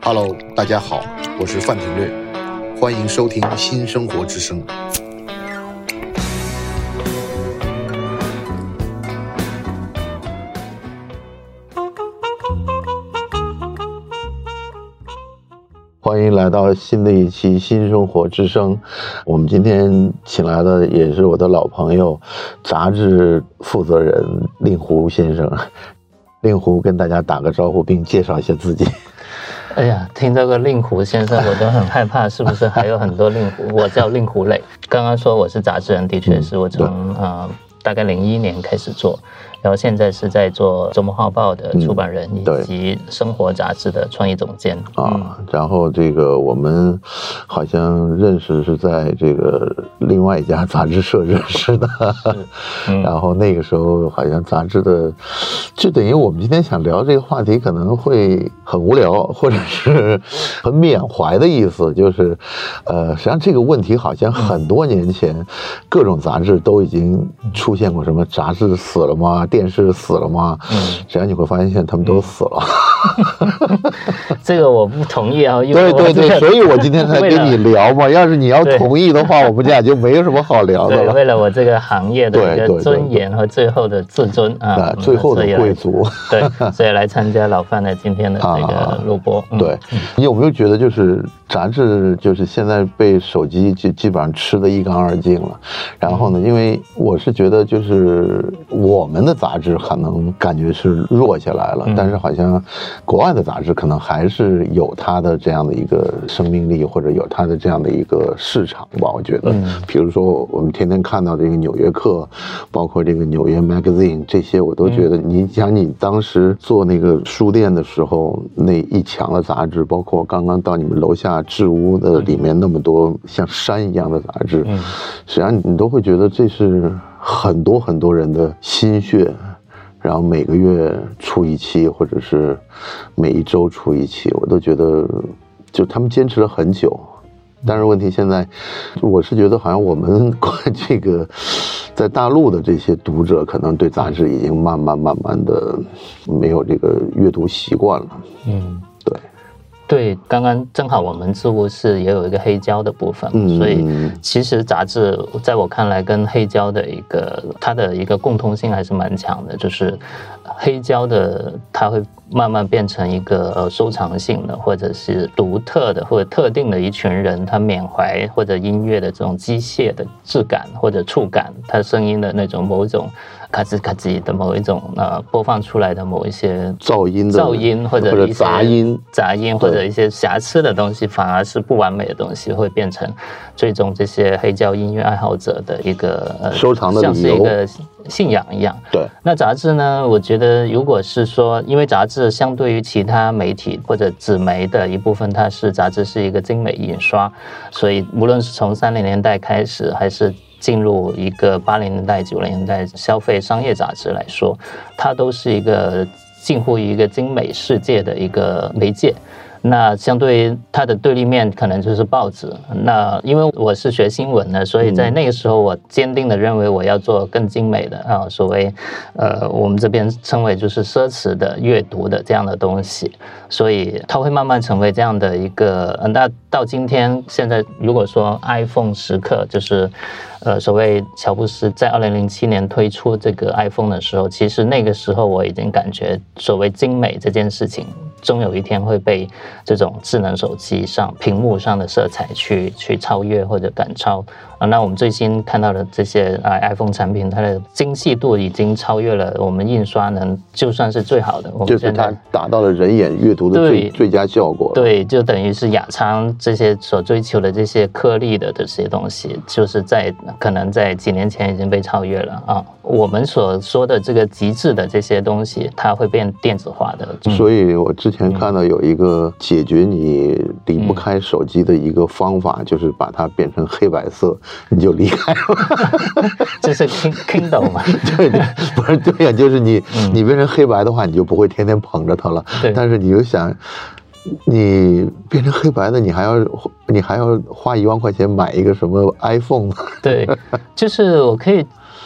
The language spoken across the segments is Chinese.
Hello，大家好，我是范廷略，欢迎收听新生活之声。欢迎来到新的一期《新生活之声》。我们今天请来的也是我的老朋友，杂志负责人令狐先生。令狐跟大家打个招呼，并介绍一下自己。哎呀，听这个令狐先生，我都很害怕，是不是还有很多令狐？我叫令狐磊。刚刚说我是杂志人，的确是我从呃大概零一年开始做。然后现在是在做《周末画报》的出版人，以及《生活》杂志的创意总监啊。然后这个我们好像认识是在这个另外一家杂志社认识的。然后那个时候好像杂志的，就等于我们今天想聊这个话题，可能会很无聊，或者是很缅怀的意思。就是呃，实际上这个问题好像很多年前各种杂志都已经出现过，什么杂志死了吗？电视死了吗？嗯，实际上你会发现，他们都死了。这个我不同意啊！对对对，所以我今天才跟你聊嘛。要是你要同意的话，我们俩就没有什么好聊的了。为了我这个行业的一个尊严和最后的自尊啊，最后的贵族。对，所以来参加老范的今天的这个录播。对，你有没有觉得，就是杂志，就是现在被手机就基本上吃的一干二净了？然后呢，因为我是觉得，就是我们的。杂志可能感觉是弱下来了，但是好像国外的杂志可能还是有它的这样的一个生命力，或者有它的这样的一个市场吧。我觉得，比如说我们天天看到这个《纽约客》，包括这个《纽约 Magazine》，这些我都觉得，你想你当时做那个书店的时候，那一墙的杂志，包括刚刚到你们楼下置屋的里面那么多像山一样的杂志，实际上你都会觉得这是。很多很多人的心血，然后每个月出一期，或者是每一周出一期，我都觉得，就他们坚持了很久。但是问题现在，我是觉得好像我们这个在大陆的这些读者，可能对杂志已经慢慢慢慢的没有这个阅读习惯了。嗯。对，刚刚正好我们字物室也有一个黑胶的部分，所以其实杂志在我看来跟黑胶的一个它的一个共通性还是蛮强的，就是黑胶的它会慢慢变成一个呃收藏性的，或者是独特的或者特定的一群人他缅怀或者音乐的这种机械的质感或者触感，它声音的那种某种。咔吱咔吱的某一种呃播放出来的某一些噪音噪音或者杂音杂音或者一些瑕疵的东西，反而是不完美的东西，会变成最终这些黑胶音乐爱好者的一个呃收藏的像是一个信仰一样。对，那杂志呢？我觉得如果是说，因为杂志相对于其他媒体或者纸媒的一部分，它是杂志是一个精美印刷，所以无论是从三零年代开始，还是进入一个八零年代、九零年代消费商业杂志来说，它都是一个近乎一个精美世界的一个媒介。那相对于它的对立面，可能就是报纸。那因为我是学新闻的，所以在那个时候，我坚定的认为我要做更精美的啊，所谓呃，我们这边称为就是奢侈的阅读的这样的东西。所以它会慢慢成为这样的一个。那到今天，现在如果说 iPhone 时刻，就是呃，所谓乔布斯在二零零七年推出这个 iPhone 的时候，其实那个时候我已经感觉所谓精美这件事情。终有一天会被这种智能手机上屏幕上的色彩去去超越或者赶超。那我们最新看到的这些啊 iPhone 产品，它的精细度已经超越了我们印刷能就算是最好的，就是它达到了人眼阅读的最最佳效果。对，就等于是雅昌这些所追求的这些颗粒的这些东西，就是在可能在几年前已经被超越了啊。我们所说的这个极致的这些东西，它会变电子化的。所以我之前看到有一个解决你离不开手机的一个方法，就是把它变成黑白色。你就离开了，这是 Kindle 吗？对对，不是对呀，就是你你变成黑白的话，你就不会天天捧着它了。对，但是你就想，你变成黑白的，你还要你还要花一万块钱买一个什么 iPhone？对，就是我可以。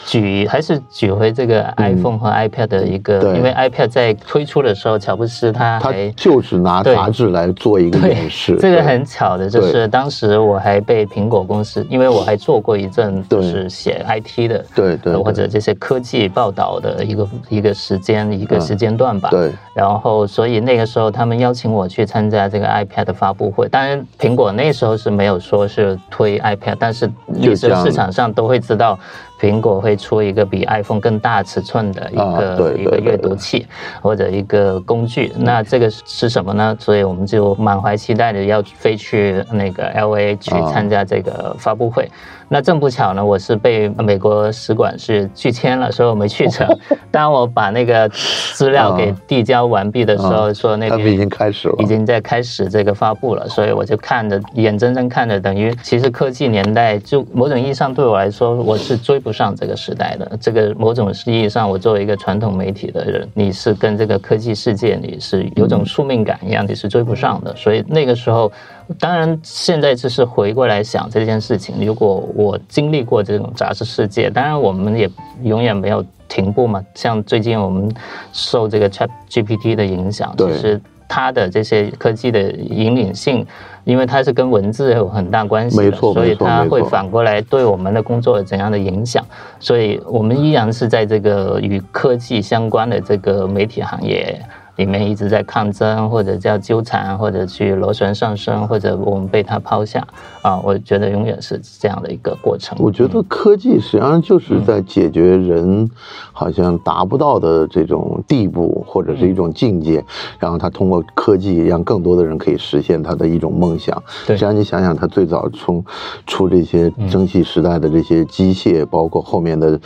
举还是举回这个 iPhone 和 iPad 的一个，对。因为 iPad 在推出的时候，乔布斯他他还就是拿杂志来做一个对演示，这个很巧的，就是当时我还被苹果公司，因为我还做过一阵就是写 IT 的，对对或者这些科技报道的一个一个时间一个嗯。时间段吧。对。然后，所以那个时候他们邀请我去参加这个 iPad 的发布会。当然，苹果那时候是没有说是推 iPad，但是那时候市场上都会知道，苹果会出一个比 iPhone 更大尺寸的一啊个、一个阅读器或者一个工具。那这个是什么呢？所以我们就满怀期待的要飞去那个 LA 去啊参加这个发布会。那正不巧呢，我是被美国使馆是拒签了，所以我没去成。当我把那个资料给递交完毕的时候，啊说那他们已经开始了，已经在开始这个发布了，所以我就看着眼睁睁看着，等于其实科技年代就某种意义上对我来说，我是追不不上这个时代的。这个某种意义上，我作为一个传统媒体的人，你是跟这个科技世界你是有种宿命感一样，你是追不上的。所以那个时候。当然，现在只是回过来想这件事情。如果我经历过这种杂志世界，当然我们也永远没有停步嘛。像最近我们受这个 Chat GPT 的影响，其实它的这些科技的引领性，因为它是跟文字有很大关系的，所以它会反过来对我们的工作有怎样的影响。所以我们依然是在这个与科技相关的这个媒体行业。里面一直在抗争，或者叫纠缠，或者去螺旋上升，或者我们被它抛下啊！我觉得永远是这样的一个过程。我觉得科技实际上就是在解决人好像达不到的这种地步，或者是一种境界，然后他通过科技让更多的人可以实现他的一种梦想。对实际上你想想，他最早从出这些蒸汽时代的这些机械，包括后面的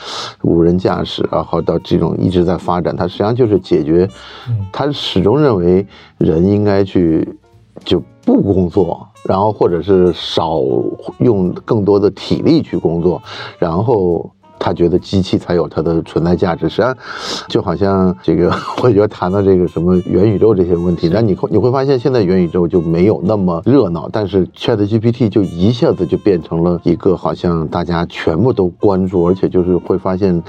无人驾驶，然后到这种一直在发展，它实际上就是解决，他始终认为人应该去就不工作，然后或者是少用更多的体力去工作，然后他觉得机器才有它的存在价值。实际上，就好像这个，我觉得谈到这个什么元宇宙这些问题，那你会你会发现，现在元宇宙就没有那么热闹，但是 Chat GPT 就一下子就变成了一个好像大家全部都关注，而且就是会发现，呃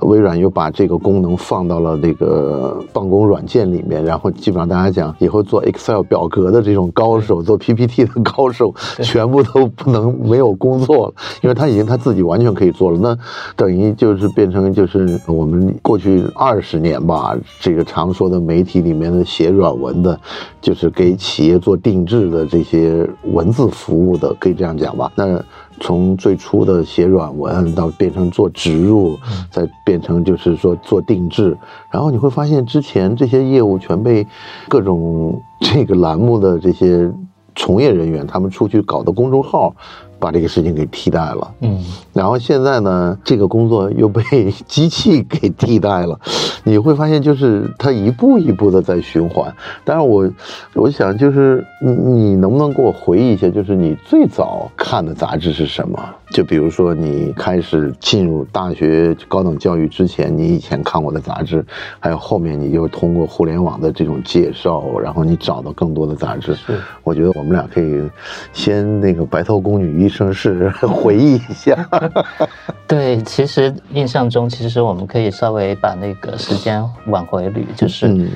微软又把这个功能放到了那个办公软件里面，然后基本上大家讲以后做 Excel 表格的这种高手，做 PPT 的高手，全部都不能没有工作了，因为他已经他自己完全可以做了。那等于就是变成就是我们过去二十年吧，这个常说的媒体里面的写软文的，就是给企业做定制的这些文字服务的，可以这样讲吧？那。从最初的写软文到变成做植入，再变成就是说做定制，然后你会发现之前这些业务全被各种这个栏目的这些从业人员他们出去搞的公众号。把这个事情给替代了，嗯，然后现在呢，这个工作又被机器给替代了，你会发现就是它一步一步的在循环。但是我，我想就是你你能不能给我回忆一下，就是你最早看的杂志是什么？就比如说你开始进入大学高等教育之前，你以前看过的杂志，还有后面你又通过互联网的这种介绍，然后你找到更多的杂志。是，我觉得我们俩可以先那个白头宫女一生是回忆一下。对，其实印象中，其实我们可以稍微把那个时间往回捋，就是嗯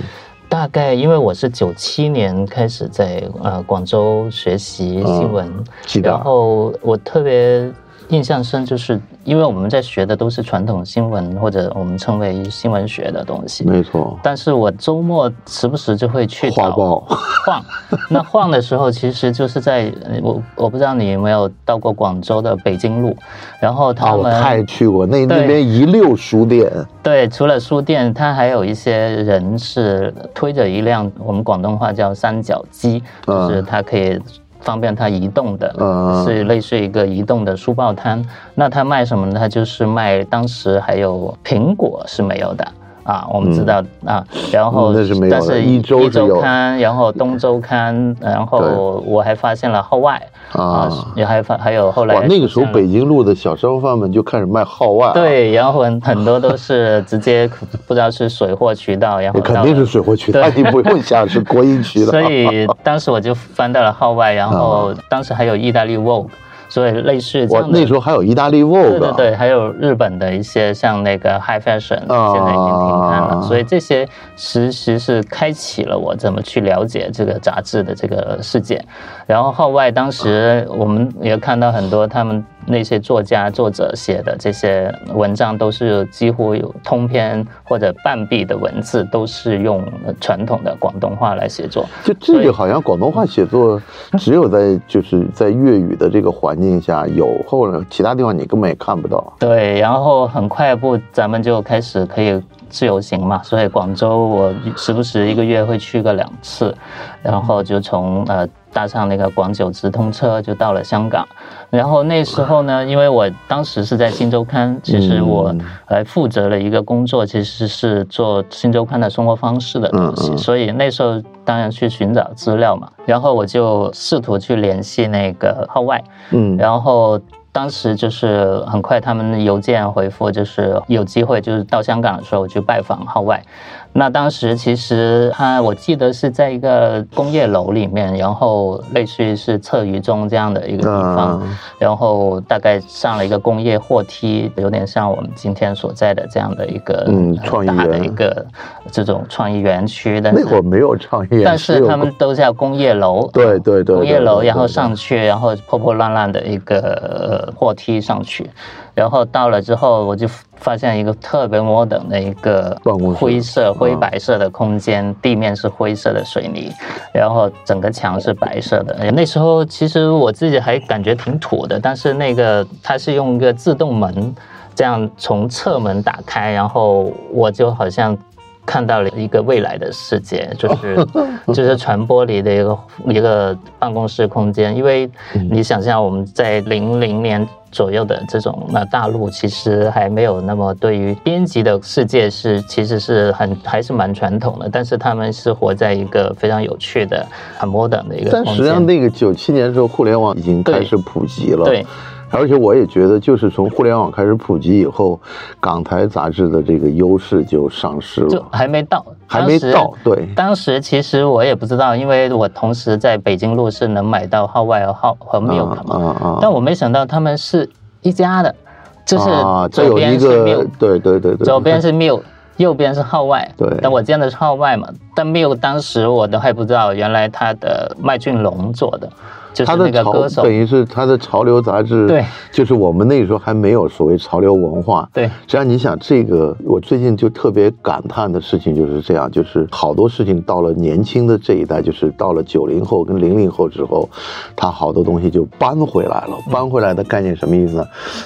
大概因为我是九七年开始在呃广州学习新闻，然后我特别印象深，就是因为我们在学的都是传统新闻或者我们称为新闻学的东西，没错，但是我周末时不时就会去找画报。晃，那晃的时候其实就是在呃我我不知道你有没有到过广州的北京路，然后啊，他我们、太去过，那那边一溜书店，对，除了书店，它还有一些人是推着一辆我们广东话叫三角机，嗯就是它可以方便它移动的，嗯是类似一个移动的书报摊。那它卖什么呢？它就是卖当时还有苹果是没有的。啊，我们知道、啊，然后嗯那是没有但是一周一周刊，然后东周刊，然后我还发现了号外啊。也还发还有后来哇，那个时候北京路的小商贩们就开始卖号外、啊，，对，然后很很多都是直接不知道是水货渠道，然后肯定是水货渠道，对。你不用想是国营渠道。所以当时我就翻到了号外，然后啊。当时还有意大利 Vogue。所以类似这我。那时候还有意大利 Vogue，对对对，还有日本的一些像那个 High Fashion，、啊现在已经停刊了，所以这些其实是开启了我怎么去了解这个杂志的这个世界。然后号外当时我们也看到很多他们那些作家作者写的这些文章，都是几乎有通篇或者半壁的文字，都是用传统的广东话来写作。就这个好像广东话写作只有在就是在粤语的这个环境下有，后来其他地方你根本也看不到。对，然后很快步咱们就开始可以自由行嘛，所以广州我时不时一个月会去个两次，然后就从呃搭上那个广九直通车就到了香港，然后那时候呢，因为我当时是在《新周刊》，其实我嗯呃负责了一个工作，其实是做《新周刊》的生活方式的东西，所以那时候当然去寻找资料嘛，然后我就试图去联系那个号外。嗯，然后当时就是很快，他们邮件回复就是有机会，就是到香港的时候去拜访号外。那当时其实他我记得是在一个工业楼里面，然后类似于是测鱼中这样的一个地方，啊。然后大概上了一个工业货梯，有点像我们今天所在的这样的一个呃嗯创意大的一个这种创意园区，但是那会儿没有创意，但是他们都叫工业楼，对对对工业楼，然后上去，然后破破烂烂的一个呃货梯上去，然后到了之后，我就发现一个特别 modern 的一个灰色、灰啊白色的空间，地面是灰色的水泥，然后整个墙是白色的。那时候其实我自己还感觉挺土的，但是那个它是用一个自动门。这样从侧门打开，然后我就好像看到了一个未来的世界，就是 就是传播里的一个一个办公室空间。因为你想象我们在零零年左右的这种那大陆，其实还没有那么对于编辑的世界是其实是很还是蛮传统的，但是他们是活在一个非常有趣的、很 modern 的一个但实际上，那个九七年的时候，互联网已经开始普及了。对，而且我也觉得，就是从互联网开始普及以后，港台杂志的这个优势就丧失了。就了，还没到，还没到。对，当时其实我也不知道，因为我同时在北京路是能买到号外和号和 Milk 啊嘛，啊但我没想到他们是一家的，就是左边是个 Milk，对对对对，左边是 Milk，右边是号外。对。但我见的是号外嘛，但 Milk 当时我都还不知道，原来他的麦浚龙做的，就是那他的潮个歌手等。于是他的潮流杂志，对，就是我们那时候还没有所谓潮流文化。对，实际上你想，这个我最近就特别感叹的事情就是这样，就是好多事情到了年轻的这一代，就是到了九零后跟零零后之后，他好多东西就搬回来了。搬回来的概念什么意思呢？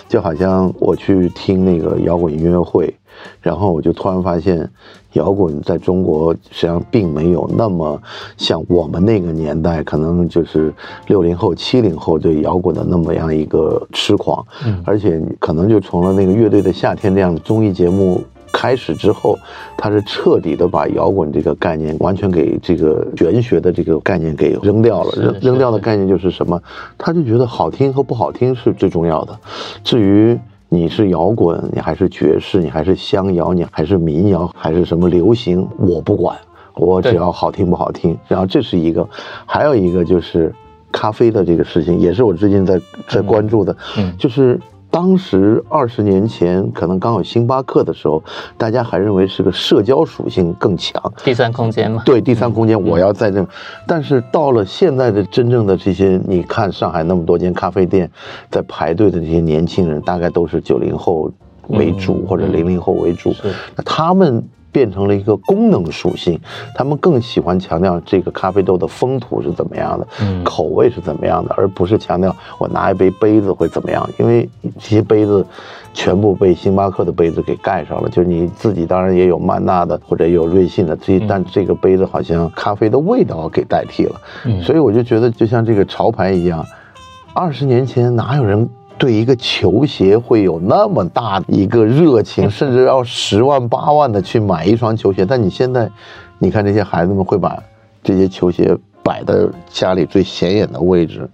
就好像我去听那个摇滚音乐会，然后我就突然发现，摇滚在中国实际上并没有那么像我们那个年代，可能就是六零后、七零后对摇滚的那么样一个痴狂，而且可能就从了那个乐队的夏天这样的综艺节目。开始之后，他是彻底的把摇滚这个概念完全给这个玄学的这个概念给扔掉了。扔扔掉的概念就是什么？他就觉得好听和不好听是最重要的。至于你是摇滚，你还是爵士，你还是乡谣，你还是民谣，还是什么流行，我不管，我只要好听不好听。然后这是一个，还有一个就是咖啡的这个事情，也是我最近在在关注的，嗯就是。当时二十年前，可能刚有星巴克的时候，大家还认为是个社交属性更强，第三空间嘛，对第三空间，我要在这。但是到了现在的真正的这些，你看上海那么多间咖啡店，在排队的这些年轻人，大概都是九零后为主、嗯。或者零零后为主。那他们变成了一个功能属性，他们更喜欢强调这个咖啡豆的风土是怎么样的，嗯口味是怎么样的，而不是强调我拿一杯杯子会怎么样，因为这些杯子全部被星巴克的杯子给盖上了。就是你自己当然也有曼纳的或者有瑞幸的，这但这个杯子好像咖啡的味道给代替了，嗯所以我就觉得就像这个潮牌一样，二十年前哪有人？对一个球鞋会有那么大的一个热情，甚至要十万八万的去买一双球鞋。但你现在，你看这些孩子们会把这些球鞋摆在家里最显眼的位置，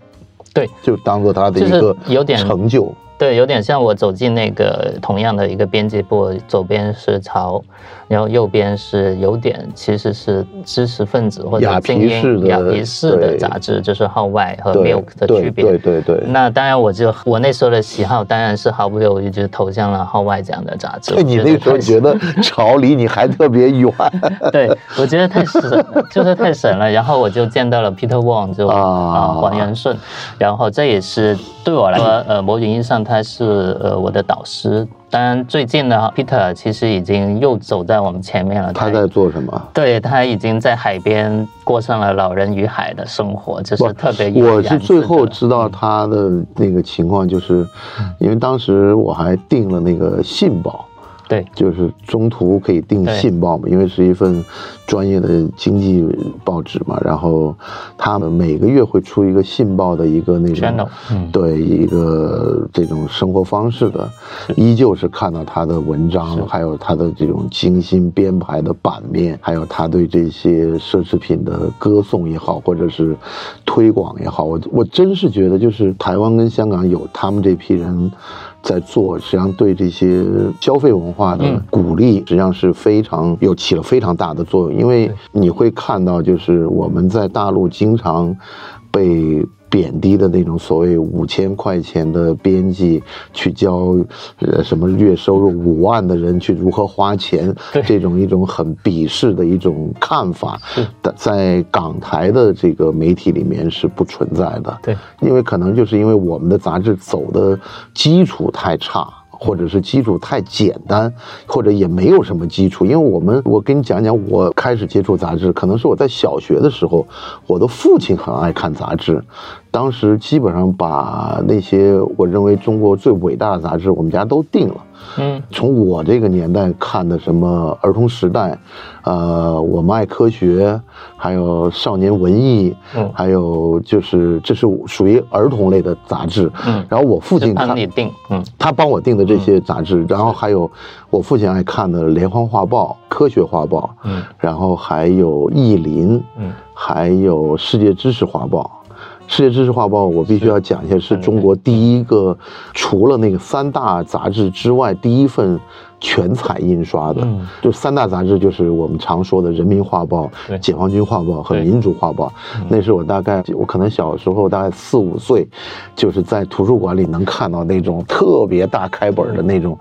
对，就当做他的一个有点成就。对，有点像我走进那个同样的一个编辑部，左边是潮，然后右边是有点其实是知识分子或者精英雅皮式的杂志，就是号外和 Milk 的区别。对对对。那当然，我就我那时候的喜好当然是毫不犹豫就投向了号外这样的杂志。对你那时候觉得得潮离你还特别远，对我觉得太神了，就是太神了。然后我就见到了 Peter Wong，就啊啊黄元顺，然后这也是对我来说，呃，某种意义上他是呃我的导师。当然，最近呢，Peter 其实已经又走在我们前面了。他在做什么？对他已经在海边过上了老人与海的生活，就是特别有我是最后知道他的那个情况，就是因为当时我还订了那个信报。对就是中途可以订信报嘛，因为是一份专业的经济报纸嘛。然后他们每个月会出一个信报的一个那种嗯对一个这种生活方式的，依旧是看到他的文章，还有他的这种精心编排的版面，还有他对这些奢侈品的歌颂也好，或者是推广也好，我我真是觉得就是台湾跟香港有他们这批人。在做，实际上对这些消费文化的鼓励，实际上是非常有起了非常大的作用。因为你会看到，就是我们在大陆经常被贬低的那种所谓五千块钱的编辑去教，呃，什么月收入五万的人去如何花钱，这种一种很鄙视的一种看法，的在港台的这个媒体里面是不存在的。对，因为可能就是因为我们的杂志走的基础太差。或者是基础太简单，或者也没有什么基础。因为我们，我跟你讲讲，我开始接触杂志，可能是我在小学的时候，我的父亲很爱看杂志，当时基本上把那些我认为中国最伟大的杂志，我们家都订了。嗯，从我这个年代看的什么《儿童时代》，呃，我们爱科学，还有少年文艺，嗯。还有就是这是属于儿童类的杂志。嗯。然后我父亲是看帮你定，嗯。他帮我订的这些杂志，然后还有我父亲爱看的《连环画报》《科学画报》，嗯。然后还有《意林》，嗯。还有《世界知识画报》。世界知识画报，我必须要讲一下，是中国第一个除了那个三大杂志之外，第一份全彩印刷的。嗯就三大杂志，就是我们常说的《人民画报》、《解放军画报》和《民主画报》。那是我大概我可能小时候大概四五岁，就是在图书馆里能看到那种特别大开本的那种。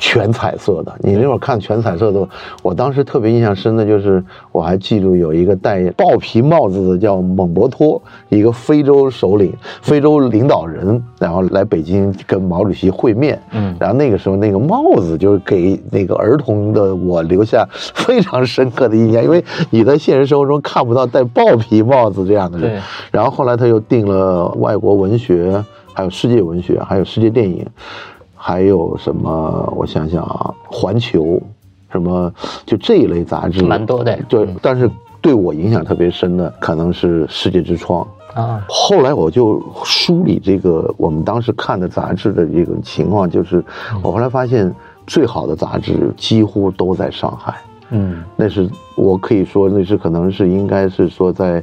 全彩色的，你那会儿看全彩色的，我当时特别印象深的就是，我还记住有一个戴豹皮帽子的叫蒙博托，一个非洲首领、非洲领导人，然后来北京跟毛主席会面。嗯然后那个时候那个帽子就是给那个儿童的我留下非常深刻的印象，因为你在现实生活中看不到戴豹皮帽子这样的人对。然后后来他又定了外国文学，还有世界文学，还有世界电影，还有什么？我想想啊，环球，什么就这一类杂志，蛮多的对嗯，但是对我影响特别深的，可能是《世界之窗》。啊后来我就梳理这个我们当时看的杂志的这个情况，就是我后来发现，最好的杂志几乎都在上海。嗯那是我可以说，那是可能是应该是说在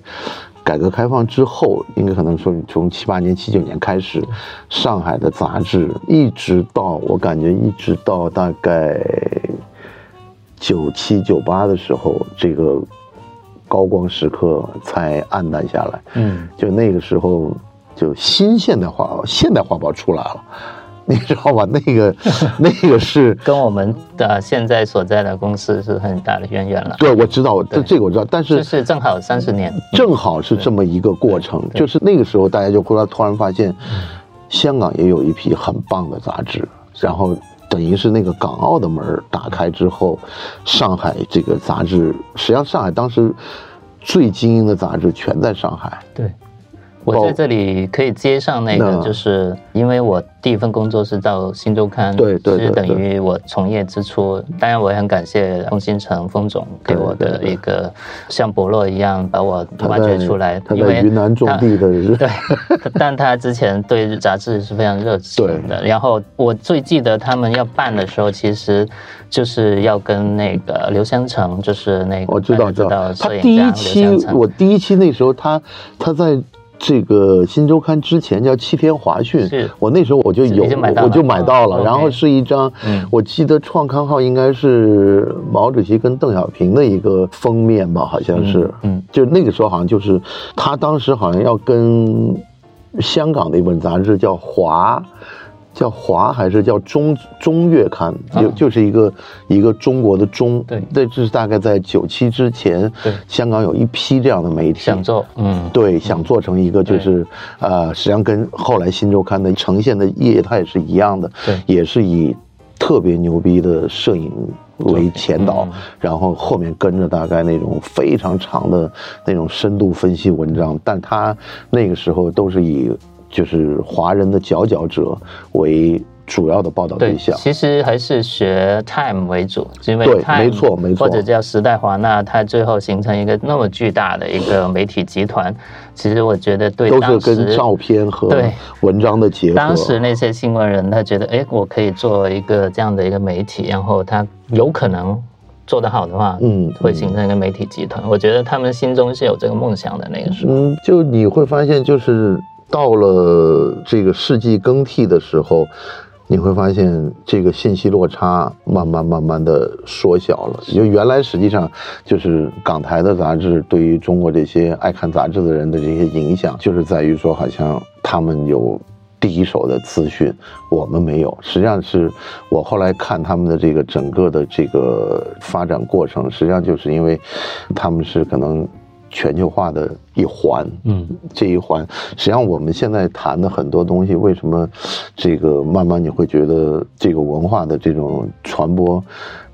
改革开放之后，应该可能说从七八年、七九年开始，上海的杂志一直到我感觉一直到大概九七九八的时候，这个高光时刻才暗淡下来。嗯就那个时候，就新现代化现代化报出来了，你知道吧？那个那个是。跟我们的现在所在的公司是很大的渊源了，对，我知道，这这个我知道，但是就是正好三十年，正好是这么一个过程，就是那个时候大家就忽然突然发现，香港也有一批很棒的杂志，然后等于是那个港澳的门打开之后，上海这个杂志，实际上上海当时最精英的杂志全在上海，对。我在这里可以接上那个，就是因为我第一份工作是到《新周刊》，对对对是等于我从业之初。当然，我也很感谢封新城封总给我的一个像伯乐一样把我挖掘出来，因为云南种地的人，对，但他之前对杂志是非常热情的。然后我最记得他们要办的时候，其实就是要跟那个刘湘成，就是那个我知道，知道。他摄影第一家期刘香成，我第一期那时候他他在这个新周刊之前叫七天华讯是，我那时候我就有我就买到了，哦然后是一张嗯，我记得创刊号应该是毛主席跟邓小平的一个封面吧，好像是，嗯嗯就那个时候好像就是他当时好像要跟香港的一本杂志叫华。叫华还是叫中中月刊，就啊。就是一个一个中国的中，对。这这是大概在九七之前，对。香港有一批这样的媒体，想做，嗯，对，想做成一个就是呃，实际上跟后来新周刊的呈现的业态是一样的，对。也是以特别牛逼的摄影为前导嗯，然后后面跟着大概那种非常长的那种深度分析文章，但他那个时候都是以就是华人的佼佼者为主要的报道对，对象。其实还是学 Time 为主，因为没错没错或者叫时代华纳，它最后形成一个那么巨大的一个媒体集团，其实我觉得对都当时是跟照片和对文章的结合。当时那些新闻人，他觉得，哎，我可以做一个这样的一个媒体，然后他有可能做得好的话，嗯会形成一个媒体集团。我觉得他们心中是有这个梦想的。那个时候，嗯，就你会发现，就是到了这个世纪更替的时候，你会发现这个信息落差慢慢慢慢的缩小了。就原来实际上就是港台的杂志对于中国这些爱看杂志的人的这些影响，就是在于说，好像他们有。第一手的资讯，我们没有。实际上是我后来看他们的这个整个的这个发展过程，实际上就是因为他们是可能全球化的一环，嗯，这一环，实际上我们现在谈的很多东西，为什么这个慢慢你会觉得这个文化的这种传播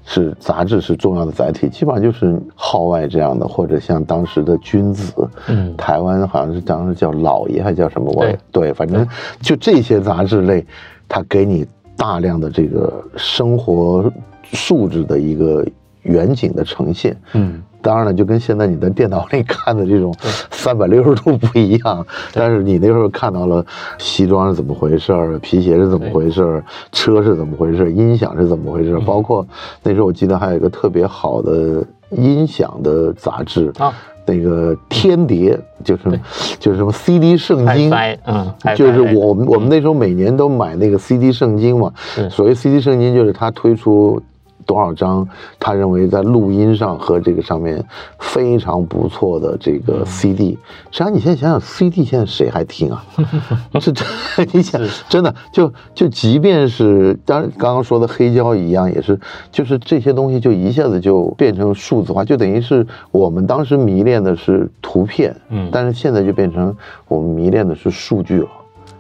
是杂志是重要的载体，基本上就是号外这样的，或者像当时的君子，嗯。台湾好像是当时叫老爷还叫什么我也对对，反正就这些杂志类，它给你大量的这个生活素质的一个远景的呈现，嗯，当然了，就跟现在你在电脑里看的这种三百六十度不一样，但是你那时候看到了西装是怎么回事儿，皮鞋是怎么回事儿，车是怎么回事儿，音响是怎么回事儿，包括那时候我记得还有一个特别好的音响的杂志啊，那个天碟，就是就是什么 CD 圣经。嗯，就是我们我们那时候每年都买那个 CD 圣经嘛，是所谓 CD 圣经就是它推出多少张，他认为在录音上和这个上面非常不错的这嗯个 CD。实际上你现在想想，CD 现在谁还听啊？是真，你想真的就就即便是当然刚刚说的黑胶一样，也是就是这些东西就一下子就变成数字化，就等于是我们当时迷恋的是图片，嗯但是现在就变成我们迷恋的是数据了。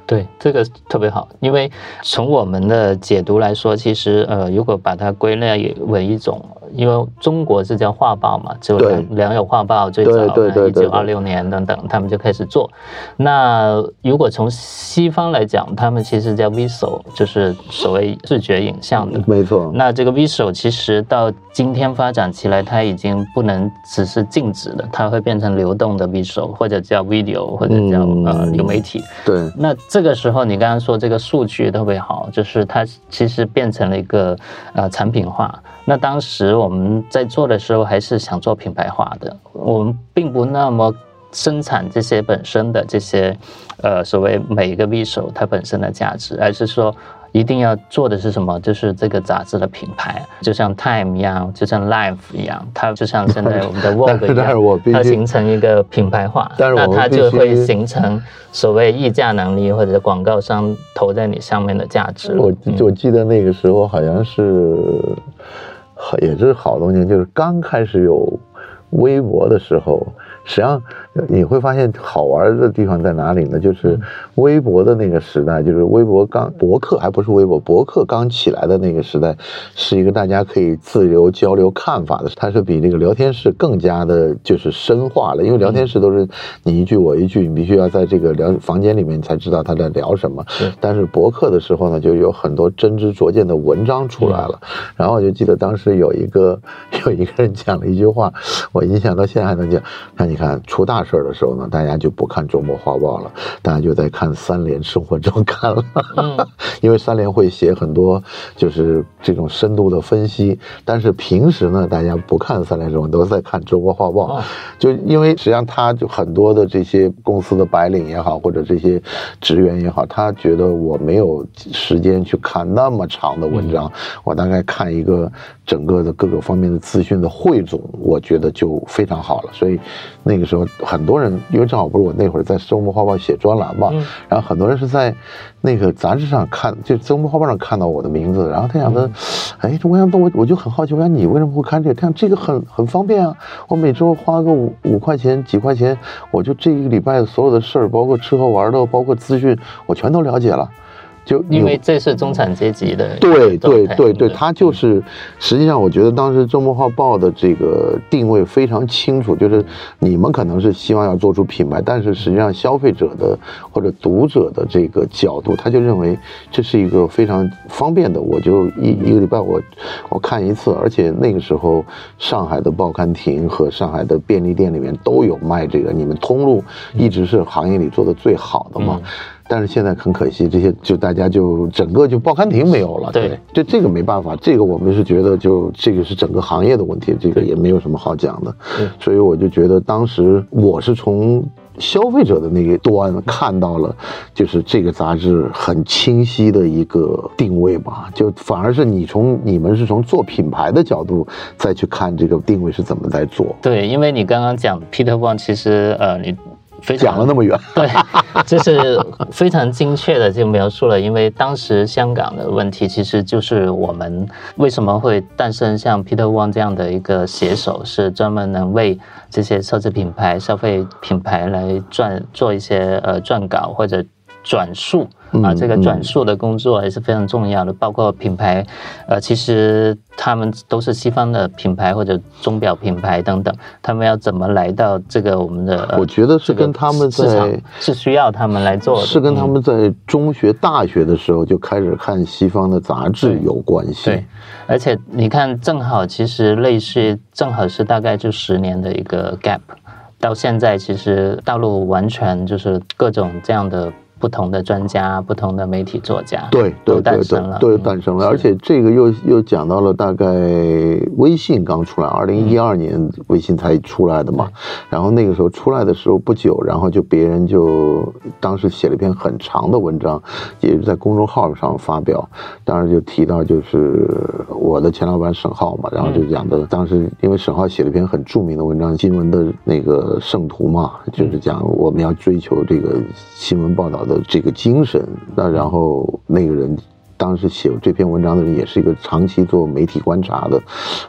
对，这个特别好，因为从我们的解读来说，其实呃，如果把它归类为一种，因为中国是叫画报嘛，就对良良友画报最早对对对对一九二六年等等，他们就开始做。那如果从西方来讲，他们其实叫 visual，就是所谓视觉影像的。没错，那这个 visual 其实到今天发展起来，它已经不能只是静止的，它会变成流动的 visual，或者叫 video，或者叫、嗯呃流媒体。对，那这个时候，你刚刚说这个数据特别好，就是它其实变成了一个呃产品化。那当时我们在做的时候，还是想做品牌化的，我们并不那么生产这些本身的这些呃所谓每一个 visual 它本身的价值，而是说。一定要做的是什么？就是这个杂志的品牌，就像 Time 一样，就像 Life 一样，它就像现在我们的 Vogue 一样它形成一个品牌化，但是我那它就会形成所谓议价能力或者广告商投在你上面的价值。我嗯我记得那个时候好像是，也是好多年，就是刚开始有微博的时候，实际上你会发现好玩的地方在哪里呢？就是微博的那个时代，就是微博刚博客还不是微博，博客刚起来的那个时代，是一个大家可以自由交流看法的，它是比那个聊天室更加的就是深化了，因为聊天室都是你一句我一句，你必须要在这个聊房间里面才知道他在聊什么。但是博客的时候呢，就有很多真知灼见的文章出来了。然后我就记得当时有一个 有一个人讲了一句话，我印象到现在还能讲。那你看出大大事儿的时候呢，大家就不看周末画报了，大家就在看三联生活周刊了。嗯 因为三联会写很多就是这种深度的分析，但是平时呢，大家不看三联生活，都在看周末画报。哦就因为实际上他就很多的这些公司的白领也好，或者这些职员也好，他觉得我没有时间去看那么长的文章，我大概看一个整个的各个方面的资讯的汇总，我觉得就非常好了。所以那个时候很多人，因为正好不是我那会儿在周末画报写专栏嘛，嗯然后很多人是在那个杂志上看，就周末画报上看到我的名字，然后他想的，哎，我想我我就很好奇，我想你为什么会看这个？他想这个很很方便啊，我每周花个五五块钱几块钱，我就这一个礼拜所有的事儿，包括吃喝玩乐，包括资讯，我全都了解了。就因为这是中产阶级的对对对对，嗯它就是，实际上我觉得当时《周末画报》的这个定位非常清楚，就是你们可能是希望要做出品牌，但是实际上消费者的或者读者的这个角度，他就认为这是一个非常方便的，我就一一个礼拜我我看一次，而且那个时候上海的报刊亭和上海的便利店里面都有卖这个，你们通路一直是行业里做的最好的嘛。嗯但是现在很可惜，这些就大家就整个就报刊亭没有了。对，这这个没办法，这个我们是觉得就这个是整个行业的问题，这个也没有什么好讲的。所以我就觉得当时我是从。消费者的那个端看到了，就是这个杂志很清晰的一个定位吧，就反而是你从你们是从做品牌的角度再去看这个定位是怎么在做，对，因为你刚刚讲 Peter Wang，其实呃，你非常讲了那么远，对，就是非常精确的就描述了，因为当时香港的问题，其实就是我们为什么会诞生像 Peter Wang 这样的一个写手，是专门能为这些奢侈品牌、消费品牌来撰做一些呃撰稿或者转述。啊，嗯这个转述的工作还是非常重要的，包括品牌，呃，其实他们都是西方的品牌或者钟表品牌等等，他们要怎么来到这个我们的？呃我觉得是跟他们在是需要他们来做的，是跟他嗯们在中学、大学的时候就开始看西方的杂志有关系。对，而且你看，正好其实类似，正好是大概就十年的一个 gap，到现在其实大陆完全就是各种这样的不同的专家、不同的媒体作家，对对都诞对生了，对，诞生了。而且这个又又讲到了大概微信刚出来，二零一二年微信才出来的嘛。然后那个时候出来的时候不久，然后就别人就当时写了一篇很长的文章，也是在公众号上发表，当时就提到就是我的前老板沈浩嘛，然后就讲的当时因为沈浩写了一篇很著名的文章，新闻的那个圣徒嘛，就是讲我们要追求这个新闻报道的这个精神。那然后那个人。当时写这篇文章的人也是一个长期做媒体观察的，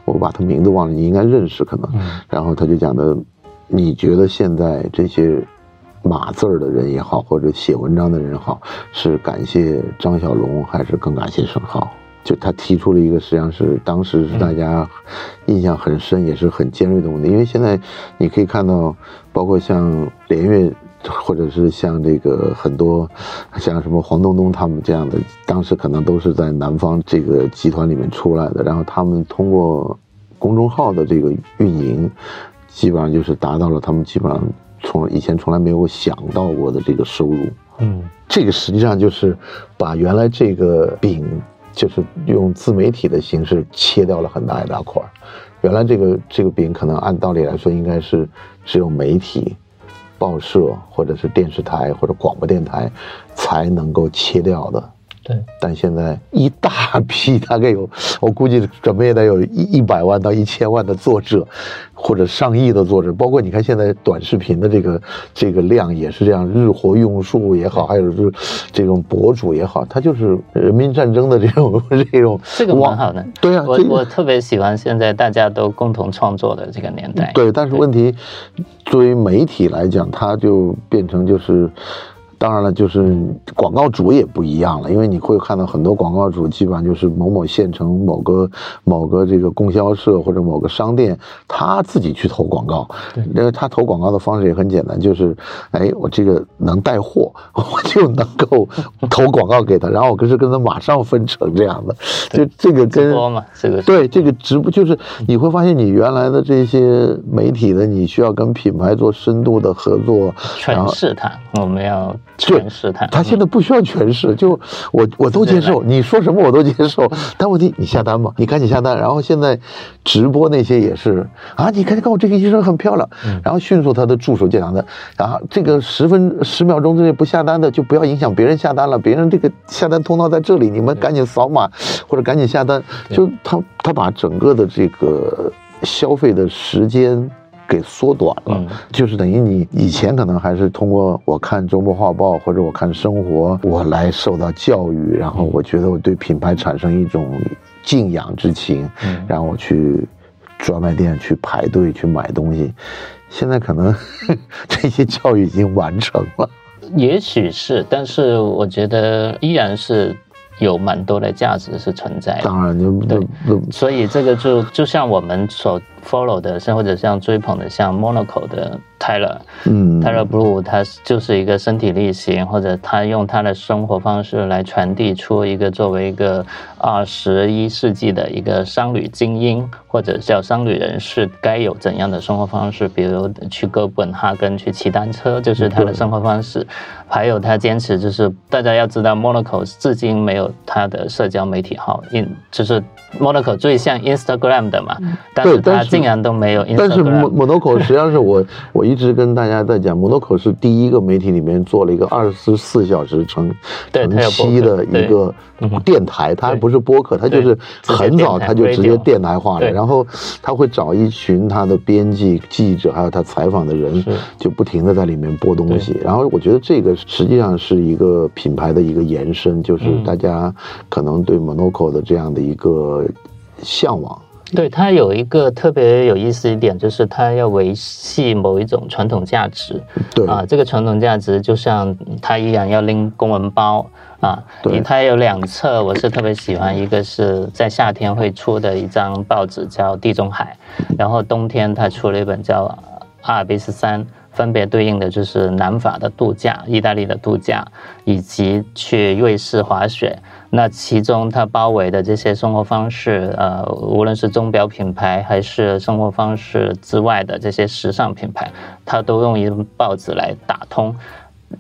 我把他名字忘了，你应该认识可能。然后他就讲的，你觉得现在这些码字儿的人也好，或者写文章的人也好，是感谢张小龙，还是更感谢沈浩？就他提出了一个，实际上是当时是大家印象很深，也是很尖锐的问题。因为现在你可以看到，包括像连岳，或者是像这个很多像什么黄东东他们这样的，当时可能都是在南方这个集团里面出来的，然后他们通过公众号的这个运营，基本上就是达到了他们基本上从以前从来没有想到过的这个收入。嗯这个实际上就是把原来这个饼，就是用自媒体的形式切掉了很大一大块儿。原来这个这个饼可能按道理来说应该是只有媒体、报社或者是电视台或者广播电台才能够切掉的。对，但现在一大批，大概有，我估计怎么也得有一一百万到一千万的作者，或者上亿的作者，包括你看现在短视频的这个这个量也是这样，日活用数也好，还有就是这种博主也好，他就是人民战争的这种 这种，这个蛮好的。对啊，我我特别喜欢现在大家都共同创作的这个年代。对，但是问题，作为媒体来讲，它就变成就是。当然了，就是广告主也不一样了，因为你会看到很多广告主基本上就是某某县城某个某个这个供销社或者某个商店，他自己去投广告，因为他投广告的方式也很简单，就是哎，我这个能带货，我就能够 投广告给他，然后我可是跟他马上分成这样的，就这个跟多嘛，这个对这个直播就是你会发现你原来的这些媒体的，你需要跟品牌做深度的合作，诠释它，我们要诠释它。他现在不需要诠释，就我我都接受，你说什么我都接受。但问题你下单吧，你赶紧下单。然后现在直播那些也是啊，你看看我这个医生很漂亮，然后迅速他的助手就讲的啊，这个十分十秒钟之内不下单的就不要影响别人下单了，别人这个下单通道在这里，你们赶紧扫码或者赶紧下单。就他他把整个的这个消费的时间。给缩短了，就是等于你以前可能还是通过我看周末画报或者我看生活，我来受到教育，然后我觉得我对品牌产生一种敬仰之情，然后我去专卖店去排队去买东西。现在可能 这些教育已经完成了，也许是，但是我觉得依然是。有蛮多的价值是存在的，当然就对，所以这个就就像我们所 follow 的，像或者像追捧的，像 Monaco 的 Tyler，嗯，Tyler Blue，他就是一个身体力行，或者他用他的生活方式来传递出一个作为一个二十一世纪的一个商旅精英或者叫商旅人士该有怎样的生活方式，比如去哥本哈根去骑单车，就是他的生活方式。还有他坚持，就是大家要知道，Monaco 至今没有他的社交媒体号，因就是 Monaco 最像 Instagram 的嘛，但是他竟然都没有。但是 Monaco 实际上是我 我一直跟大家在讲，Monaco 是第一个媒体里面做了一个二十四小时成成期的一个电台，它还不是播客，它就是很早它就直接电台化了，然后他会找一群他的编辑、记者，还有他采访的人，就不停的在里面播东西，然后我觉得这个。实际上是一个品牌的一个延伸，就是大家可能对 Monaco 的这样的一个向往。对它有一个特别有意思一点，就是它要维系某一种传统价值。对啊，这个传统价值就像它一样要拎公文包啊。对，它有两侧，我是特别喜欢，一个是在夏天会出的一张报纸叫《地中海》，然后冬天它出了一本叫《阿尔卑斯山》。分别对应的就是南法的度假、意大利的度假，以及去瑞士滑雪。那其中它包围的这些生活方式，呃，无论是钟表品牌还是生活方式之外的这些时尚品牌，它都用一份报纸来打通。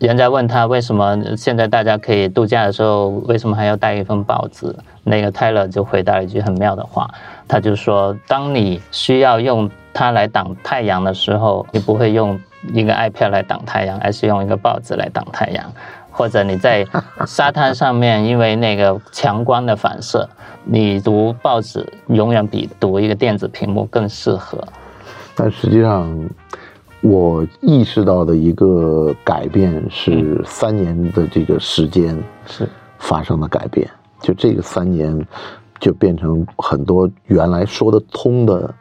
人家问他为什么现在大家可以度假的时候，为什么还要带一份报纸？那个泰勒就回答了一句很妙的话，他就说：当你需要用它来挡太阳的时候，你不会用。一个 iPad 来挡太阳，还是用一个报纸来挡太阳？或者你在 沙滩上面，因为那个强光的反射，你读报纸永远比读一个电子屏幕更适合。但实际上，我意识到的一个改变是三年的这个时间是发生的改变，就这个三年就变成很多原来说得通的。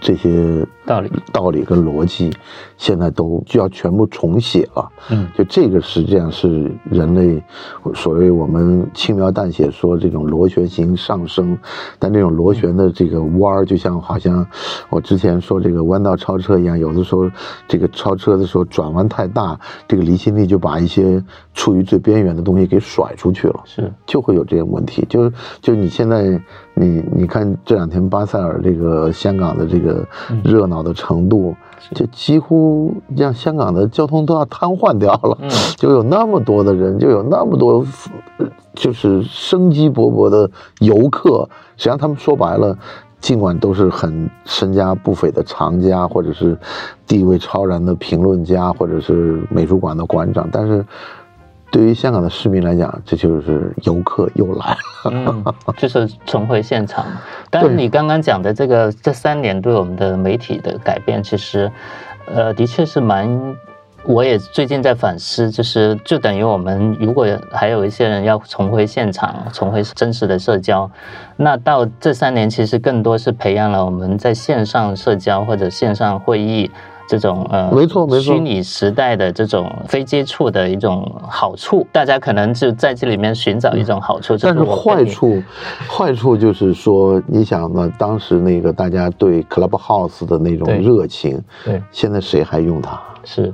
这些道理、道理跟逻辑，现在都就要全部重写了。嗯，就这个实际上是人类所谓我们轻描淡写说这种螺旋形上升，但这种螺旋的这个弯儿，就像好像我之前说这个弯道超车一样，有的时候这个超车的时候转弯太大，这个离心力就把一些处于最边缘的东西给甩出去了，是就会有这些问题。就是就你现在。你你看这两天巴塞尔这个香港的这个热闹的程度，就几乎让香港的交通都要瘫痪掉了。就有那么多的人，就有那么多，就是生机勃勃的游客。实际上，他们说白了，尽管都是很身家不菲的藏家，或者是地位超然的评论家，或者是美术馆的馆长，但是。对于香港的市民来讲，这就是游客又来了，就是重回现场。但是你刚刚讲的这个这三年对我们的媒体的改变，其实，呃，的确是蛮。我也最近在反思，就是就等于我们如果还有一些人要重回现场，重回真实的社交，那到这三年其实更多是培养了我们在线上社交或者线上会议。这种呃，没错没错虚拟时代的这种非接触的一种好处，大家可能就在这里面寻找一种好处。但是坏处，坏处就是说，你想呢，当时那个大家对 Clubhouse 的那种热情，对现在谁还用它？是。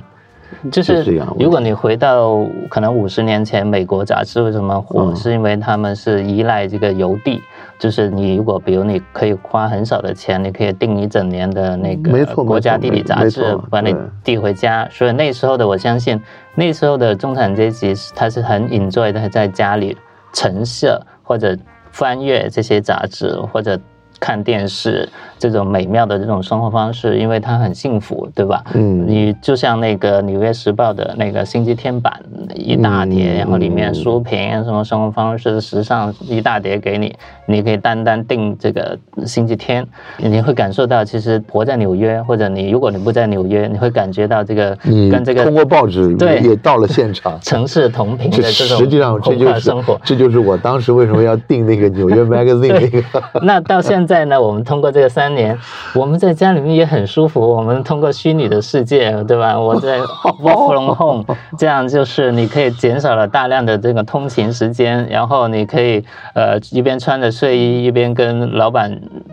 就就是如果你回到可能五十年前，美国杂志为什么火，嗯是因为他们是依赖这个邮递。就是你如果比如你可以花很少的钱，你可以订一整年的那个国家地理杂志，把你递回家。所以那时候的我相信，那时候的中产阶级是他是很 enjoy 的在家里陈设或者翻阅这些杂志或者。看电视这种美妙的这种生活方式，因为他很幸福，对吧？嗯你就像那个《纽约时报》的那个星期天版一大叠，嗯然后里面书评什么生活方式、时尚一大叠给你，你可以单单订这个星期天，你会感受到其实活在纽约，或者你如果你不在纽约，你会感觉到这个跟这个通过报纸对也到了现场。城市同频的这这种实际上这就是生活。这就是我当时为什么要订那个纽约 Magazine 那个。那到现在呢，我们通过这个三年，我们在家里面也很舒服。我们通过虚拟的世界，对吧？我在 work from home，这样就是你可以减少了大量的这个通勤时间，然后你可以呃一边穿着睡衣，一边跟老板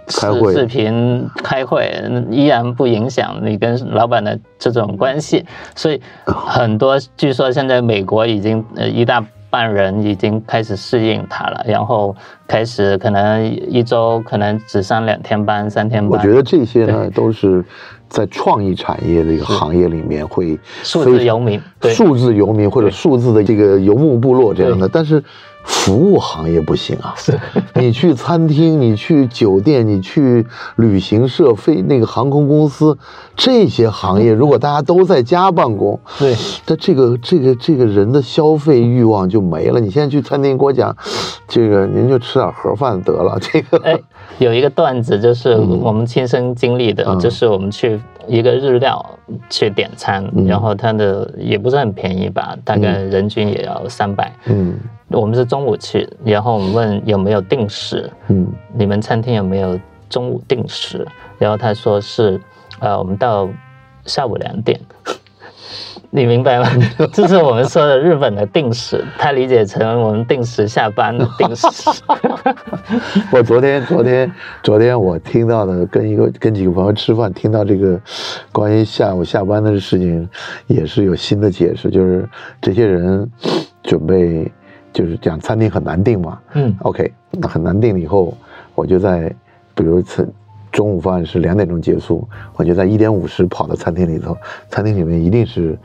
视开视频开会，依然不影响你跟老板的这种关系。所以很多据说现在美国已经呃一大。半人已经开始适应它了，然后开始可能一周可能只上两天班、三天班。我觉得这些呢，都是在创意产业这个行业里面会数非字游民，对，数字游民或者数字的这个游牧部落这样的，但是服务行业不行啊。你去餐厅，你去酒店，你去旅行社、飞那个航空公司，这些行业如果大家都在家办公，对，那这个这个这个人的消费欲望就没了。你现在去餐厅给我讲，这个您就吃点盒饭得了，这个。哎，有一个段子就是我们亲身经历的，嗯。就是我们去一个日料去点餐，嗯。然后它的也不是很便宜吧，大概人均也要三百。嗯我们是中午去，然后我们问有没有定时，嗯你们餐厅有没有中午定时？然后他说是，呃，我们到下午两点。你明白吗？这是我们说的日本的定时，他理解成我们定时下班的定时。我昨天昨天昨天我听到的，跟一个跟几个朋友吃饭，听到这个关于下午下班的事情，也是有新的解释，就是这些人准备就是讲餐厅很难订嘛嗯，OK，那很难订了以后，我就在比如吃中午饭是两点钟结束，我就在一点五十跑到餐厅里头，餐厅里面一定是。